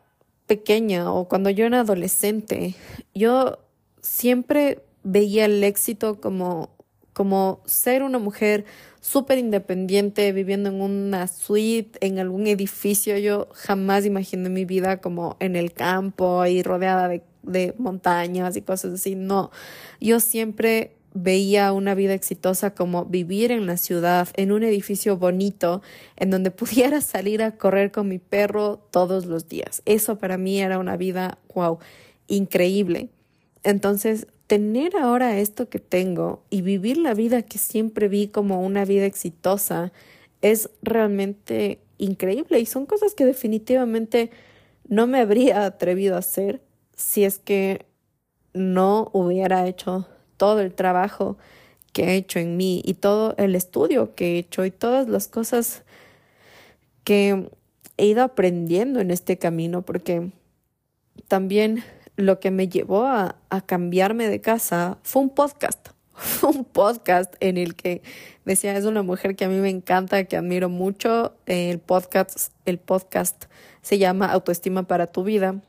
pequeña o cuando yo era adolescente, yo siempre veía el éxito como, como ser una mujer súper independiente, viviendo en una suite, en algún edificio. Yo jamás imaginé mi vida como en el campo y rodeada de, de montañas y cosas así. No, yo siempre veía una vida exitosa como vivir en la ciudad, en un edificio bonito, en donde pudiera *laughs* salir a correr con mi perro todos los días. Eso para mí era una vida, wow, increíble. Entonces, tener ahora esto que tengo y vivir la vida que siempre vi como una vida exitosa es realmente increíble y son cosas que definitivamente no me habría atrevido a hacer si es que no hubiera hecho todo el trabajo que he hecho en mí y todo el estudio que he hecho y todas las cosas que he ido aprendiendo en este camino, porque también lo que me llevó a, cambiarme de casa fue un podcast. *laughs* un podcast en el que decía, es una mujer que a mí me encanta, que admiro mucho. El podcast, el podcast se llama Autoestima para tu vida.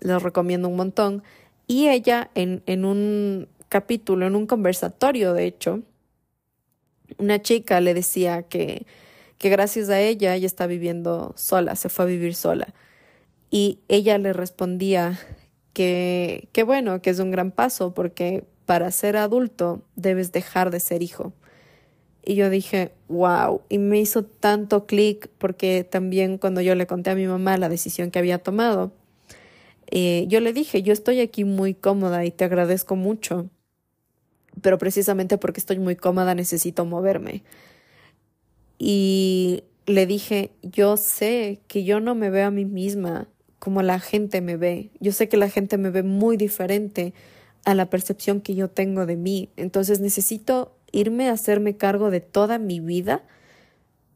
Lo recomiendo un montón. Y ella en, en un capítulo, en un conversatorio, de hecho, una chica le decía que, que gracias a ella ella está viviendo sola, se fue a vivir sola. Y ella le respondía que, que bueno, que es un gran paso porque para ser adulto debes dejar de ser hijo. Y yo dije, wow, y me hizo tanto clic porque también cuando yo le conté a mi mamá la decisión que había tomado, eh, yo le dije, yo estoy aquí muy cómoda y te agradezco mucho, pero precisamente porque estoy muy cómoda necesito moverme. Y le dije, yo sé que yo no me veo a mí misma como la gente me ve. Yo sé que la gente me ve muy diferente a la percepción que yo tengo de mí. Entonces necesito irme a hacerme cargo de toda mi vida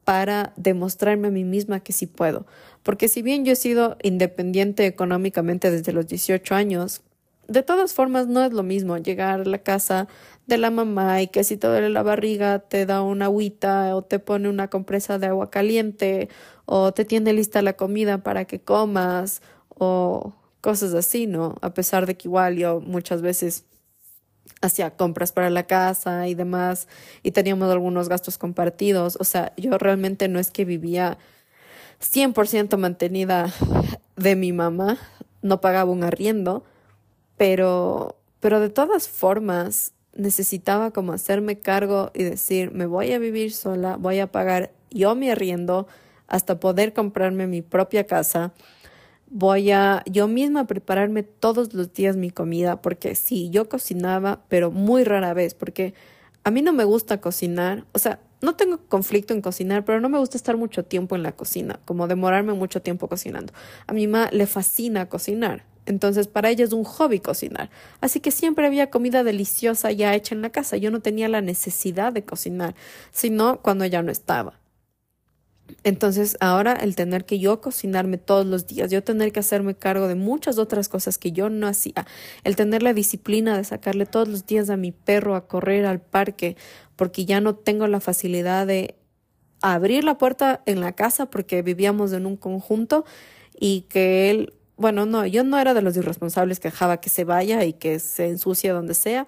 para demostrarme a mí misma que sí puedo. Porque si bien yo he sido independiente económicamente desde los 18 años, de todas formas no es lo mismo llegar a la casa de la mamá y que si te duele la barriga te da una agüita o te pone una compresa de agua caliente o te tiene lista la comida para que comas o cosas así, ¿no? A pesar de que igual yo muchas veces hacía compras para la casa y demás y teníamos algunos gastos compartidos, o sea, yo realmente no es que vivía 100% mantenida de mi mamá, no pagaba un arriendo, pero, pero de todas formas necesitaba como hacerme cargo y decir, me voy a vivir sola, voy a pagar yo mi arriendo hasta poder comprarme mi propia casa. Voy a yo misma prepararme todos los días mi comida, porque sí, yo cocinaba, pero muy rara vez, porque a mí no me gusta cocinar, o sea, no tengo conflicto en cocinar, pero no me gusta estar mucho tiempo en la cocina, como demorarme mucho tiempo cocinando. A mi mamá le fascina cocinar, entonces para ella es un hobby cocinar. Así que siempre había comida deliciosa ya hecha en la casa. Yo no tenía la necesidad de cocinar, sino cuando ella no estaba. Entonces ahora el tener que yo cocinarme todos los días, yo tener que hacerme cargo de muchas otras cosas que yo no hacía, el tener la disciplina de sacarle todos los días a mi perro a correr al parque, porque ya no tengo la facilidad de abrir la puerta en la casa porque vivíamos en un conjunto y que él bueno, no, yo no era de los irresponsables que dejaba que se vaya y que se ensucie donde sea,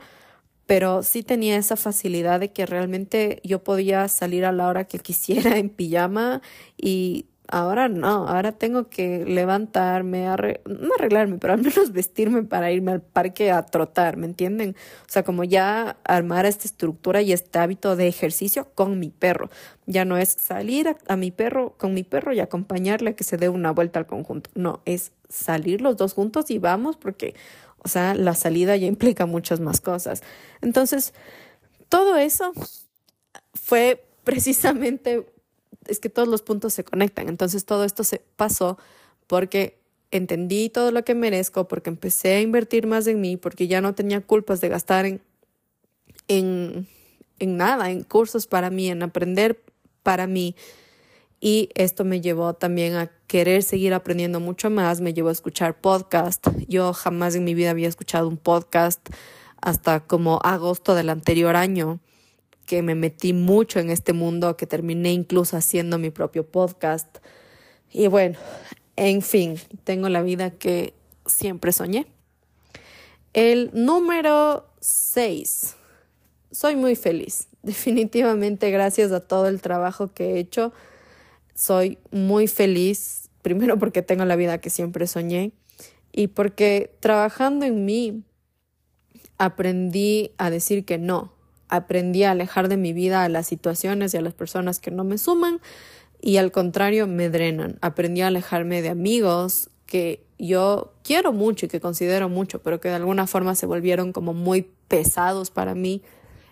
pero sí tenía esa facilidad de que realmente yo podía salir a la hora que quisiera en pijama y Ahora no, ahora tengo que levantarme, no arreglarme, pero al menos *laughs* vestirme para irme al parque a trotar, ¿me entienden? O sea, como ya armar esta estructura y este hábito de ejercicio con mi perro. Ya no es salir a, mi perro con mi perro y acompañarle a que se dé una vuelta al conjunto. No, es salir los dos juntos y vamos porque, o sea, la salida ya implica muchas más cosas. Entonces, todo eso fue precisamente es que todos los puntos se conectan. Entonces todo esto se pasó porque entendí todo lo que merezco, porque empecé a invertir más en mí, porque ya no tenía culpas de gastar en, en, en nada, en cursos para mí, en aprender para mí. Y esto me llevó también a querer seguir aprendiendo mucho más, me llevó a escuchar podcast. Yo jamás en mi vida había escuchado un podcast hasta como agosto del anterior año, que me metí mucho en este mundo, que terminé incluso haciendo mi propio podcast. Y bueno, en fin, tengo la vida que siempre soñé. El número 6. Soy muy feliz. *laughs* Definitivamente gracias a todo el trabajo que he hecho soy muy feliz, primero porque tengo la vida que siempre soñé y porque trabajando en mí aprendí a decir que no, aprendí a alejar de mi vida a las situaciones y a las personas que no me suman y al contrario me drenan. Aprendí a alejarme de amigos que yo quiero mucho y que considero mucho, pero que de alguna forma se volvieron como muy pesados para mí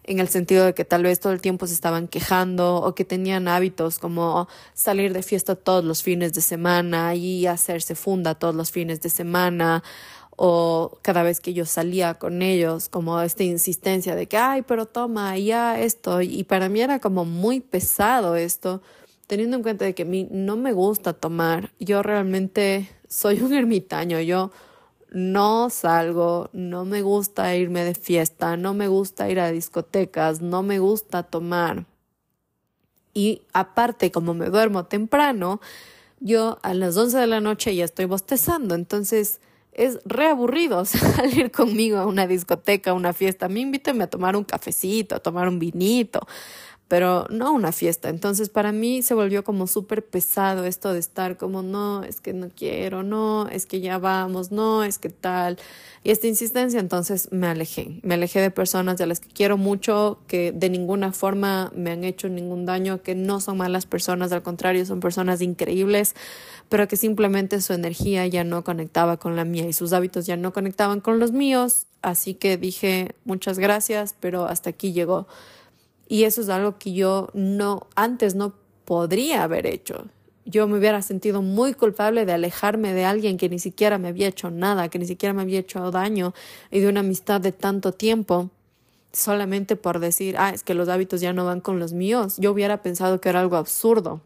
en el sentido de que tal vez todo el tiempo se estaban quejando o que tenían hábitos como salir de fiesta todos los fines de semana y hacerse funda todos los fines de semana o cada vez que yo salía con ellos, como esta insistencia de que, ay, pero toma, ya esto. Y para mí era como muy pesado esto, teniendo en cuenta de que a mí no me gusta tomar. Yo realmente soy un *laughs* ermitaño, yo no salgo, no me gusta irme de fiesta, no me gusta ir a discotecas, no me gusta tomar. Y aparte, como me duermo temprano, yo a las 11 de la noche ya estoy bostezando, entonces es reaburrido *laughs* salir conmigo a una discoteca, a una fiesta. A mí invíteme a tomar un cafecito, a tomar un vinito, pero no una fiesta. Entonces para mí se volvió como súper pesado esto de estar como, no, es que no quiero, no, es que ya vamos, no, es que tal. Y esta insistencia, entonces me alejé. Me alejé de personas de las que quiero mucho, que de ninguna forma me han hecho ningún daño, que no son malas personas, al contrario, son personas increíbles, pero que simplemente su energía ya no conectaba con la mía y sus hábitos ya no conectaban con los míos. Así que dije, muchas gracias, pero hasta aquí llegó. Y eso es algo que yo no, antes no podría haber hecho. Yo me hubiera sentido muy culpable de alejarme de alguien que ni siquiera me había hecho nada, que ni siquiera me había hecho daño y de una amistad de tanto tiempo solamente por decir, ah, es que los hábitos ya no van con los míos. Yo hubiera pensado que era algo absurdo.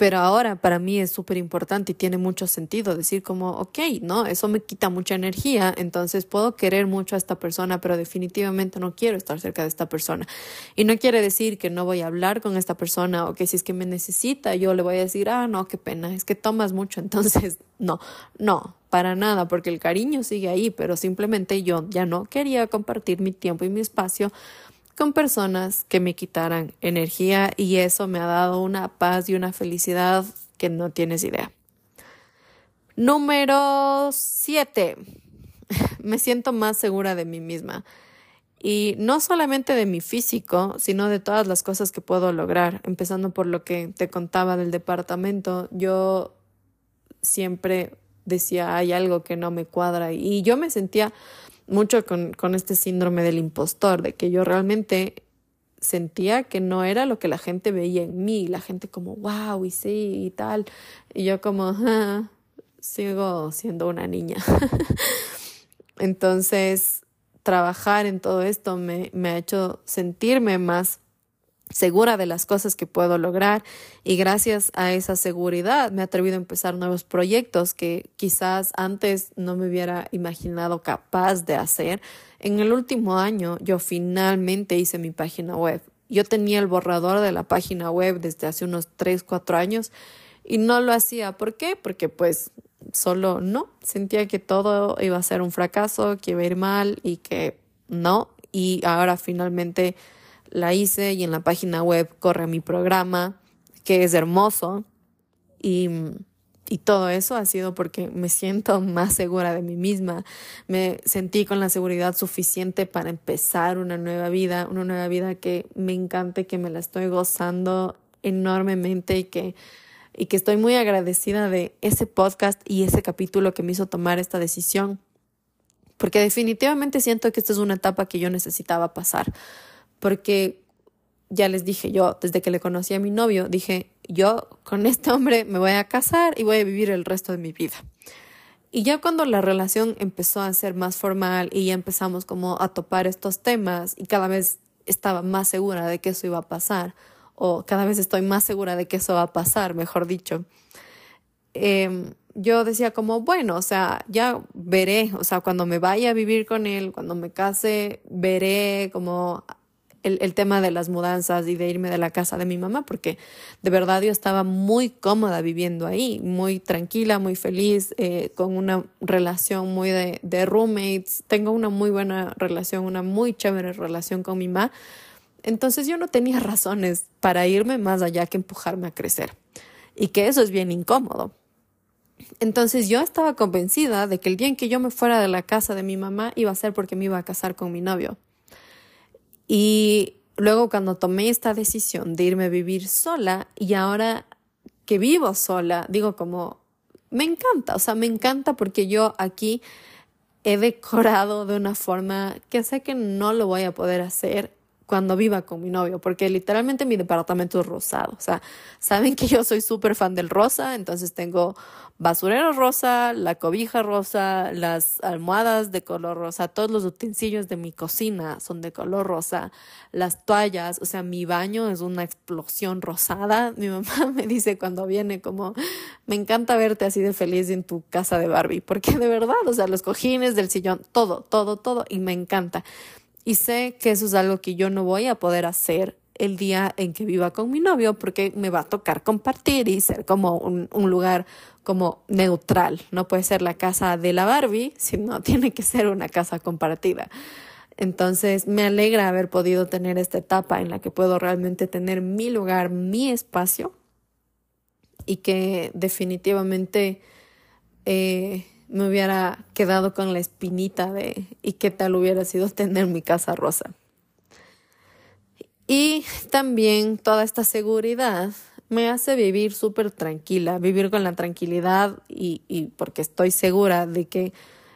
Pero ahora para mí es súper importante y tiene mucho sentido decir como, ok, no, eso me quita mucha energía, entonces puedo querer mucho a esta persona, pero definitivamente no quiero estar cerca de esta persona. Y no quiere decir que no voy a hablar con esta persona o que si es que me necesita, yo le voy a decir, ah, no, qué pena, es que tomas mucho, entonces *laughs* no, no, para nada, porque el cariño sigue ahí, pero simplemente yo ya no quería compartir mi tiempo y mi espacio con personas que me quitaran energía y eso me ha dado una paz y una felicidad que no tienes idea. Número 7. *laughs* Me siento más segura de mí misma. Y no solamente de mi físico, sino de todas las cosas que puedo lograr. Empezando por lo que te contaba del departamento. Yo siempre decía, hay algo que no me cuadra. Y yo me sentía mucho con, con este síndrome del impostor, de que yo realmente sentía que no era lo que la gente veía en mí, la gente como, wow, y sí, y tal, y yo como, sigo siendo una niña. *laughs* Entonces, trabajar en todo esto me, me ha hecho sentirme más segura de las cosas que puedo lograr y gracias a esa seguridad me he atrevido a empezar nuevos proyectos que quizás antes no me hubiera imaginado capaz de hacer. En el último año yo finalmente hice mi página web. Yo tenía el borrador de la página web desde hace unos 3, 4 años y no lo hacía. ¿Por qué? Porque pues solo no, sentía que todo iba a ser un fracaso, que iba a ir mal y que no. Y ahora finalmente la hice y en la página web corre mi programa, que es hermoso. Y, y todo eso ha sido porque me siento más segura de mí misma. Me sentí con la seguridad suficiente para empezar una nueva vida, una nueva vida que me encanta que me la estoy gozando enormemente y que, y que estoy muy agradecida de ese podcast y ese capítulo que me hizo tomar esta decisión. Porque definitivamente siento que esta es una etapa que yo necesitaba pasar porque ya les dije yo, desde que le conocí a mi novio, dije, yo con este hombre me voy a casar y voy a vivir el resto de mi vida. Y ya cuando la relación empezó a ser más formal y ya empezamos como a topar estos temas y cada vez estaba más segura de que eso iba a pasar, o cada vez estoy más segura de que eso va a pasar, mejor dicho, em, yo decía como, bueno, o sea, ya veré, o sea, cuando me vaya a vivir con él, cuando me case, veré como el, tema de las mudanzas y de irme de la casa de mi mamá, porque de verdad yo estaba muy cómoda viviendo ahí, muy tranquila, muy feliz, eh, con una relación muy de, de roommates. Tengo una muy buena relación, una muy chévere relación con mi mamá. Entonces yo no tenía *laughs* razones para irme más allá que empujarme a crecer. Y que eso es bien incómodo. Entonces yo estaba convencida de que el día en que yo me fuera de la casa de mi mamá iba a ser porque me iba a casar con mi novio. Y luego cuando tomé esta decisión de irme a vivir sola y ahora que vivo sola, digo como, me encanta, o sea, me encanta porque yo aquí he decorado de una forma que sé que no lo voy a poder hacer cuando viva con mi novio, porque literalmente mi departamento es rosado. O sea, saben que yo soy súper fan del rosa, entonces tengo basurero rosa, la cobija rosa, las almohadas de color rosa, todos los utensilios de mi cocina son de color rosa, las toallas, o sea, mi baño es una explosión rosada. Mi mamá *laughs* me dice cuando viene como, me encanta verte así de feliz en tu casa de Barbie, porque de verdad, o sea, los cojines del sillón, todo, todo, todo, y me encanta. Y sé que eso es algo que yo no voy a poder hacer el día en que viva con mi novio porque me va a tocar compartir y ser como un, un, lugar como neutral. No puede ser la casa de la Barbie, sino *laughs* tiene que ser una casa compartida. Entonces me alegra haber podido tener esta etapa en la que puedo realmente tener mi lugar, mi espacio y que definitivamente eh, me hubiera quedado con la espinita de y qué tal hubiera sido tener mi casa rosa. Y también toda esta seguridad me hace vivir súper tranquila, vivir con la tranquilidad y, y porque estoy segura de que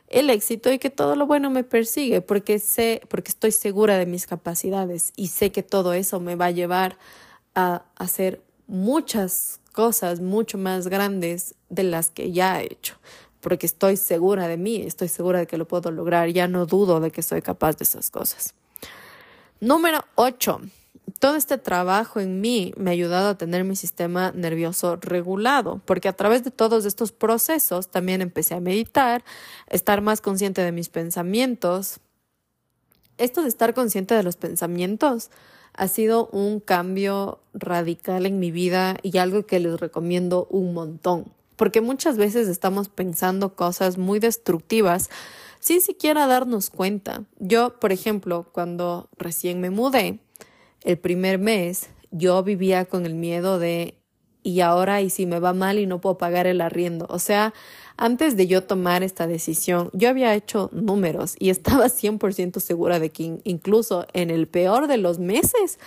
el éxito y que todo lo bueno me persigue, porque sé, porque estoy segura de mis capacidades y sé que todo eso me va a llevar a hacer muchas cosas mucho más grandes de las que ya he hecho porque estoy segura de mí, estoy segura de que lo puedo lograr, ya no dudo de que soy capaz de esas cosas. Número 8. Todo este trabajo en mí me ha ayudado a tener mi sistema nervioso regulado, porque a través de todos estos procesos también empecé a meditar, estar más consciente de mis pensamientos. Esto de estar consciente de los pensamientos ha sido un cambio radical en mi vida y algo que les recomiendo un montón porque muchas veces estamos pensando cosas muy destructivas sin siquiera darnos cuenta. Yo, por ejemplo, cuando recién me mudé, el primer mes, yo vivía con el miedo de, y ahora, y si me va mal y no puedo pagar el arriendo. O sea, antes de yo tomar esta decisión, yo había hecho números y *laughs* estaba 100% segura de que incluso en el peor de los meses,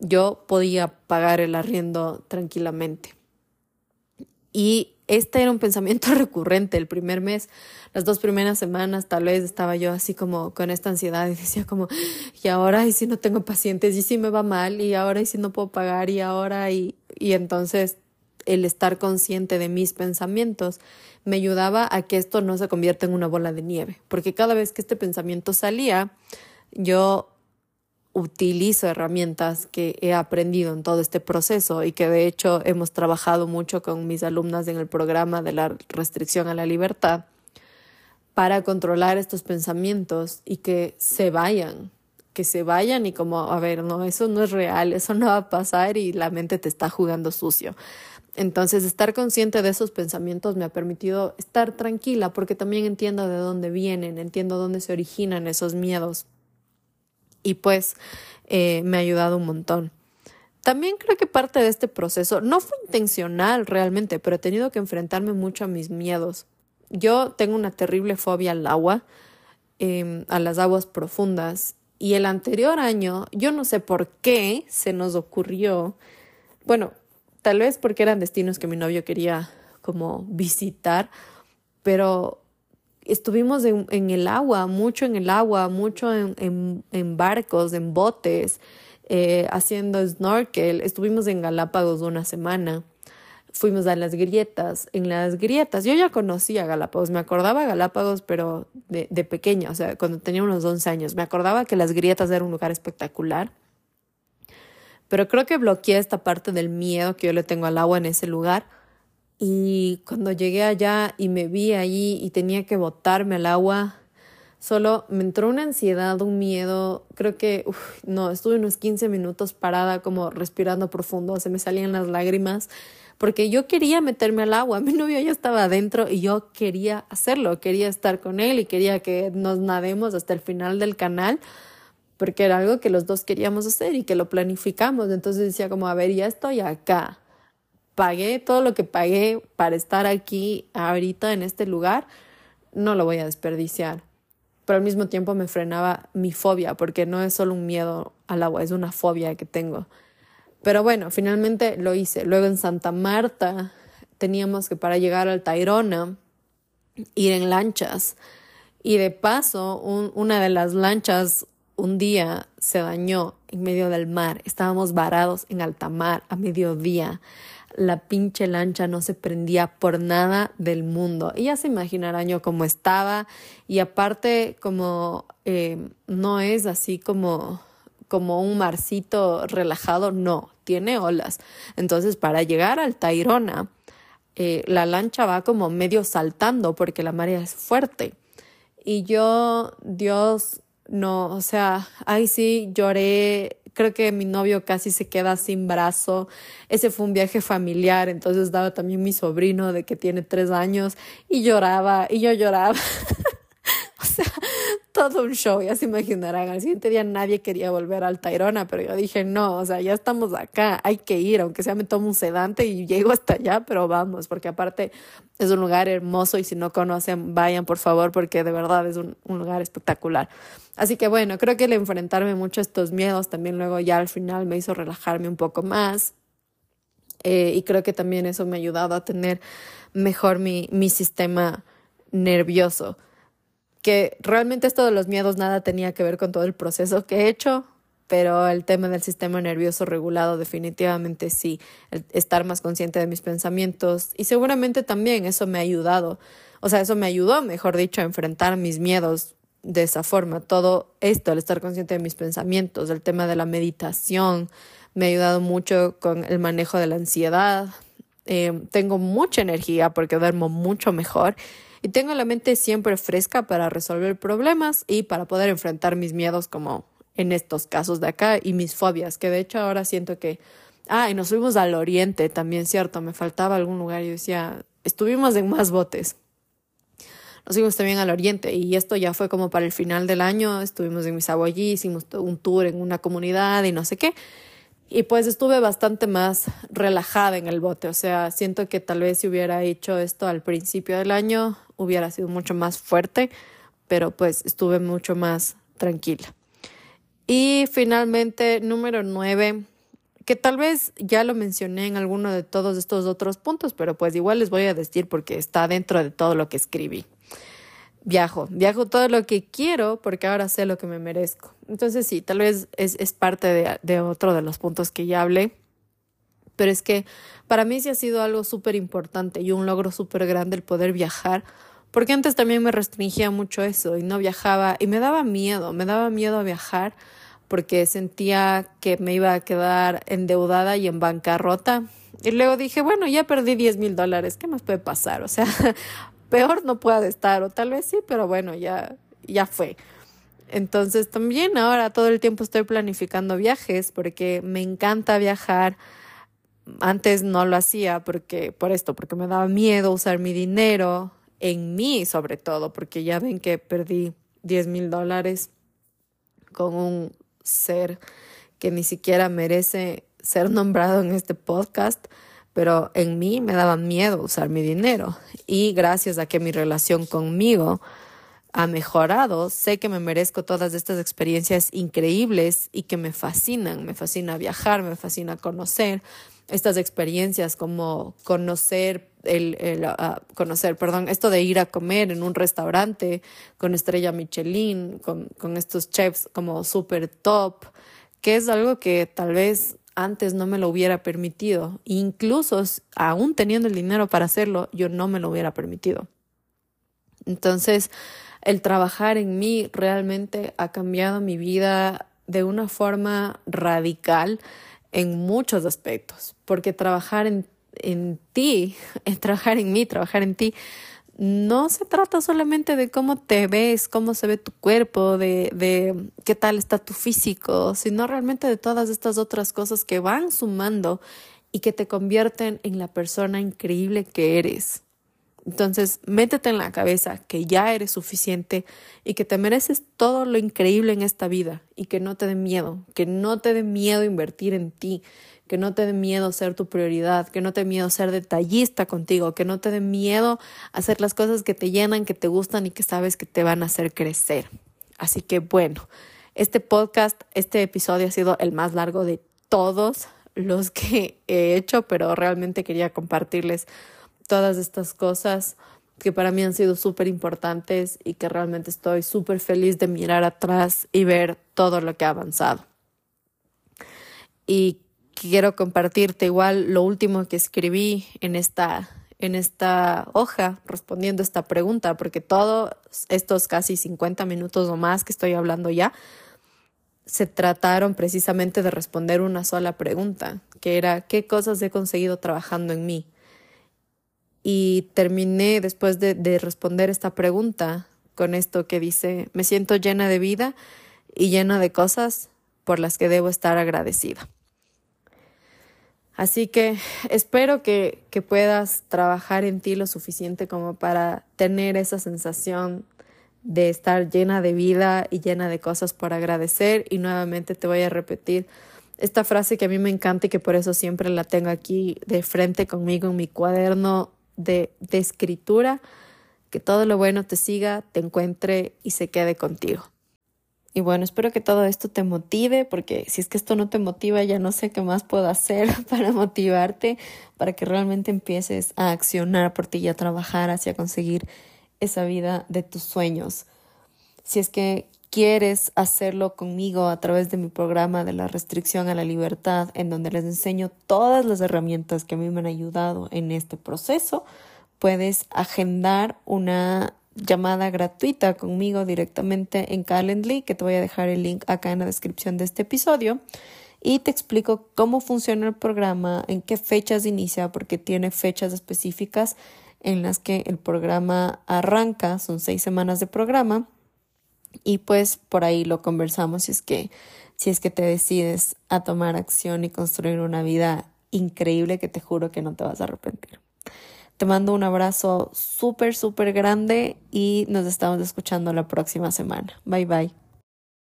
yo podía pagar el arriendo tranquilamente. Y este era un pensamiento *laughs* recurrente el primer mes, las dos primeras semanas tal vez estaba yo así como con esta ansiedad y decía como, y ahora y si no tengo pacientes y si me va mal y ahora y si no puedo pagar y ahora y, y entonces el estar consciente de mis pensamientos me ayudaba a que esto no se convierta en una bola de nieve, porque cada vez que este pensamiento salía, yo utilizo herramientas que he aprendido en todo este proceso y que de hecho hemos trabajado mucho con mis alumnas en el programa de la restricción a la libertad para controlar estos pensamientos y que se vayan, que se vayan y como, a ver, no, eso no es real, eso no va a pasar y la mente te está jugando sucio. Entonces, estar consciente de esos pensamientos me ha permitido estar tranquila porque también entiendo de dónde vienen, entiendo dónde se originan esos miedos y pues eh, me ha ayudado un montón. También creo que parte de este proceso no fue intencional realmente, pero he tenido que enfrentarme mucho a mis miedos. Yo tengo una terrible fobia al agua, em, a las aguas profundas, y el anterior año, yo no sé por qué se nos ocurrió, bueno, tal vez porque eran destinos que mi novio quería como visitar, pero estuvimos en, el agua, mucho en el agua, mucho en, barcos, en botes. eh, haciendo snorkel. Estuvimos en Galápagos una semana. Fuimos a las grietas. En las grietas, yo ya conocía Galápagos, me acordaba Galápagos, pero de, de pequeña, o sea, cuando tenía unos 11 años. Me acordaba que las grietas era un lugar espectacular. Pero creo que bloqueé esta parte del miedo que yo le tengo al agua en ese lugar. Y cuando llegué allá y me vi allí y tenía que botarme al agua, solo me entró una ansiedad, un miedo. Creo que, no, estuve unos 15 minutos parada, como respirando profundo, se me salían las lágrimas, porque yo quería meterme al agua. *laughs* Mi novio ya estaba adentro y yo quería hacerlo, quería estar con él y quería que nos nademos hasta el final del canal porque era algo que los dos queríamos hacer y que lo planificamos. Entonces decía como, a ver, ya estoy acá. Pagué todo lo que pagué para estar aquí ahorita en este lugar, no lo voy a desperdiciar. Pero al mismo tiempo me frenaba mi fobia, porque no es solo un miedo al agua, es una fobia que tengo. Pero bueno, finalmente lo hice. Luego en Santa Marta teníamos que para llegar al Tairona ir en lanchas. Y de paso, una de las lanchas un día se dañó en medio del mar. Estábamos varados en alta mar a mediodía. La pinche lancha no se prendía por nada del mundo. Y ya se imaginarán yo cómo estaba. Y aparte, como eh, no es así como, como un marcito relajado, no, tiene olas. Entonces, para llegar al Tairona, eh, la lancha va como medio saltando porque la marea es fuerte. Y yo, Dios no, o sea, ahí sí lloré. Creo que mi novio casi se queda sin brazo. Ese fue un viaje familiar, entonces daba también mi sobrino de que tiene tres años y lloraba y yo lloraba. *laughs* o sea, todo un show, ya se imaginarán. Al siguiente día nadie quería volver al Tairona, pero yo dije, no, o sea, ya estamos acá, hay que ir, aunque sea me tomo un sedante y llego hasta allá, pero vamos, porque aparte es un lugar hermoso y si no conocen, vayan por favor, porque de verdad es un, un lugar espectacular. Así que bueno, creo que el enfrentarme mucho a estos miedos también luego ya al final me hizo relajarme un poco más. Eh, y creo que también eso me ha ayudado a tener mejor mi, mi sistema nervioso que realmente esto de los miedos nada tenía que ver con todo el proceso que he hecho, pero el tema del sistema nervioso regulado definitivamente sí, estar más consciente de mis pensamientos y seguramente también eso me ha ayudado, o sea, eso me ayudó, mejor dicho, a enfrentar mis miedos de esa forma. Todo esto, el estar consciente de mis pensamientos, el tema de la meditación, me ha ayudado mucho con el manejo de la ansiedad. Eh, tengo mucha energía porque duermo mucho mejor y tengo la mente siempre fresca para resolver problemas y para poder enfrentar mis miedos como en estos casos de acá y mis fobias, que de hecho ahora siento que, ah, y nos fuimos al oriente también, cierto, me faltaba algún lugar y decía, estuvimos en más botes. Nos fuimos también al oriente y esto ya fue como para el final del año, estuvimos en Misaboyí, hicimos un tour en una comunidad y no sé qué. Y pues estuve bastante más relajada en el bote, o sea, siento que tal vez si hubiera hecho esto al principio del año hubiera sido mucho más fuerte, pero pues estuve mucho más tranquila. Y finalmente, número nueve, que tal vez ya lo mencioné en alguno de todos estos otros puntos, pero pues igual les voy a decir porque está dentro de todo lo que escribí. Viajo, viajo todo lo que quiero porque ahora sé lo que me merezco. Entonces sí, tal vez es, es parte de, de otro de los puntos que ya hablé, pero es que para mí sí ha sido algo súper importante y un logro súper grande el poder viajar, porque antes también me restringía mucho eso y no viajaba y me daba miedo, me daba miedo a viajar porque sentía que me iba a quedar endeudada y en bancarrota. Y luego dije, bueno, ya perdí 10 mil dólares, ¿qué más puede pasar? O sea, *laughs* peor no puede estar, o tal vez sí, pero bueno, ya, ya fue. Entonces también ahora todo el tiempo estoy planificando viajes porque me encanta viajar antes no lo hacía porque por esto, porque me daba miedo usar mi dinero en mí sobre todo, porque ya ven que perdí 10 mil dólares con un ser que ni siquiera merece ser nombrado en este podcast, pero en mí me daba miedo usar mi dinero. Y gracias a que mi relación conmigo ha mejorado, sé que me merezco todas estas experiencias increíbles y que me fascinan, me fascina viajar, me fascina conocer, estas experiencias como conocer el, el uh, conocer, perdón, esto de ir a comer en un restaurante con estrella Michelin, con, con estos chefs como super top, que es algo que tal vez antes no me lo hubiera permitido. Incluso aún teniendo el dinero para hacerlo, yo no me lo hubiera permitido. Entonces, el trabajar en mí realmente ha cambiado mi vida de una forma radical en muchos aspectos, porque trabajar en, en ti, *laughs* trabajar en mí, trabajar en ti, no se trata solamente de cómo te ves, cómo se ve tu cuerpo, de, de qué tal está tu físico, sino realmente de todas estas otras cosas que van sumando y que te convierten en la persona increíble que eres. Entonces, métete en la cabeza que ya eres suficiente y que te mereces todo lo increíble en esta vida y que no te dé miedo, que no te dé miedo invertir en ti, que no te dé miedo ser tu prioridad, que no te dé miedo ser detallista contigo, que no te dé miedo hacer las cosas que te llenan, que te gustan y que sabes que te van a hacer crecer. Así que bueno, este podcast, este episodio ha sido el más largo de todos los que he hecho, pero realmente quería compartirles todas estas cosas que para mí han sido súper importantes y que realmente estoy súper feliz de mirar atrás y ver todo lo que ha avanzado. Y quiero compartirte igual lo último que escribí en esta, en esta hoja respondiendo esta pregunta, porque todos estos casi 50 minutos o más que estoy hablando ya se trataron precisamente de responder una sola pregunta, que era ¿qué cosas he conseguido trabajando en mí? Y terminé después de, de responder esta pregunta con esto que dice, me siento llena de vida y llena de cosas por las que debo estar agradecida. Así que espero que, que, puedas trabajar en ti lo suficiente como para tener esa sensación de estar llena de vida y llena de cosas por agradecer. Y nuevamente te voy a repetir esta frase que a mí me encanta y que por eso siempre la tengo aquí de frente conmigo en mi cuaderno de, de escritura, que todo lo bueno te siga, te encuentre y se quede contigo. Y bueno, espero que todo esto te motive, porque si es que esto no te motiva, ya no sé qué más puedo hacer *laughs* para motivarte, para que realmente empieces a accionar por ti y a trabajar hacia conseguir esa vida de tus sueños. Si es que quieres hacerlo conmigo a través de mi programa de la restricción a la libertad, en donde les enseño todas las herramientas que a mí me han ayudado en este proceso, puedes agendar una llamada gratuita conmigo directamente en Calendly, que te voy a dejar el link acá en la descripción de este episodio. Y te explico cómo funciona el programa, en qué fechas inicia, porque tiene fechas específicas en las que el programa arranca, son seis semanas de programa y pues por ahí lo conversamos si es que si es que te decides a tomar acción y construir una vida increíble que te juro que no te vas a arrepentir. Te mando un abrazo súper, súper grande y nos estamos escuchando la próxima semana. Bye bye.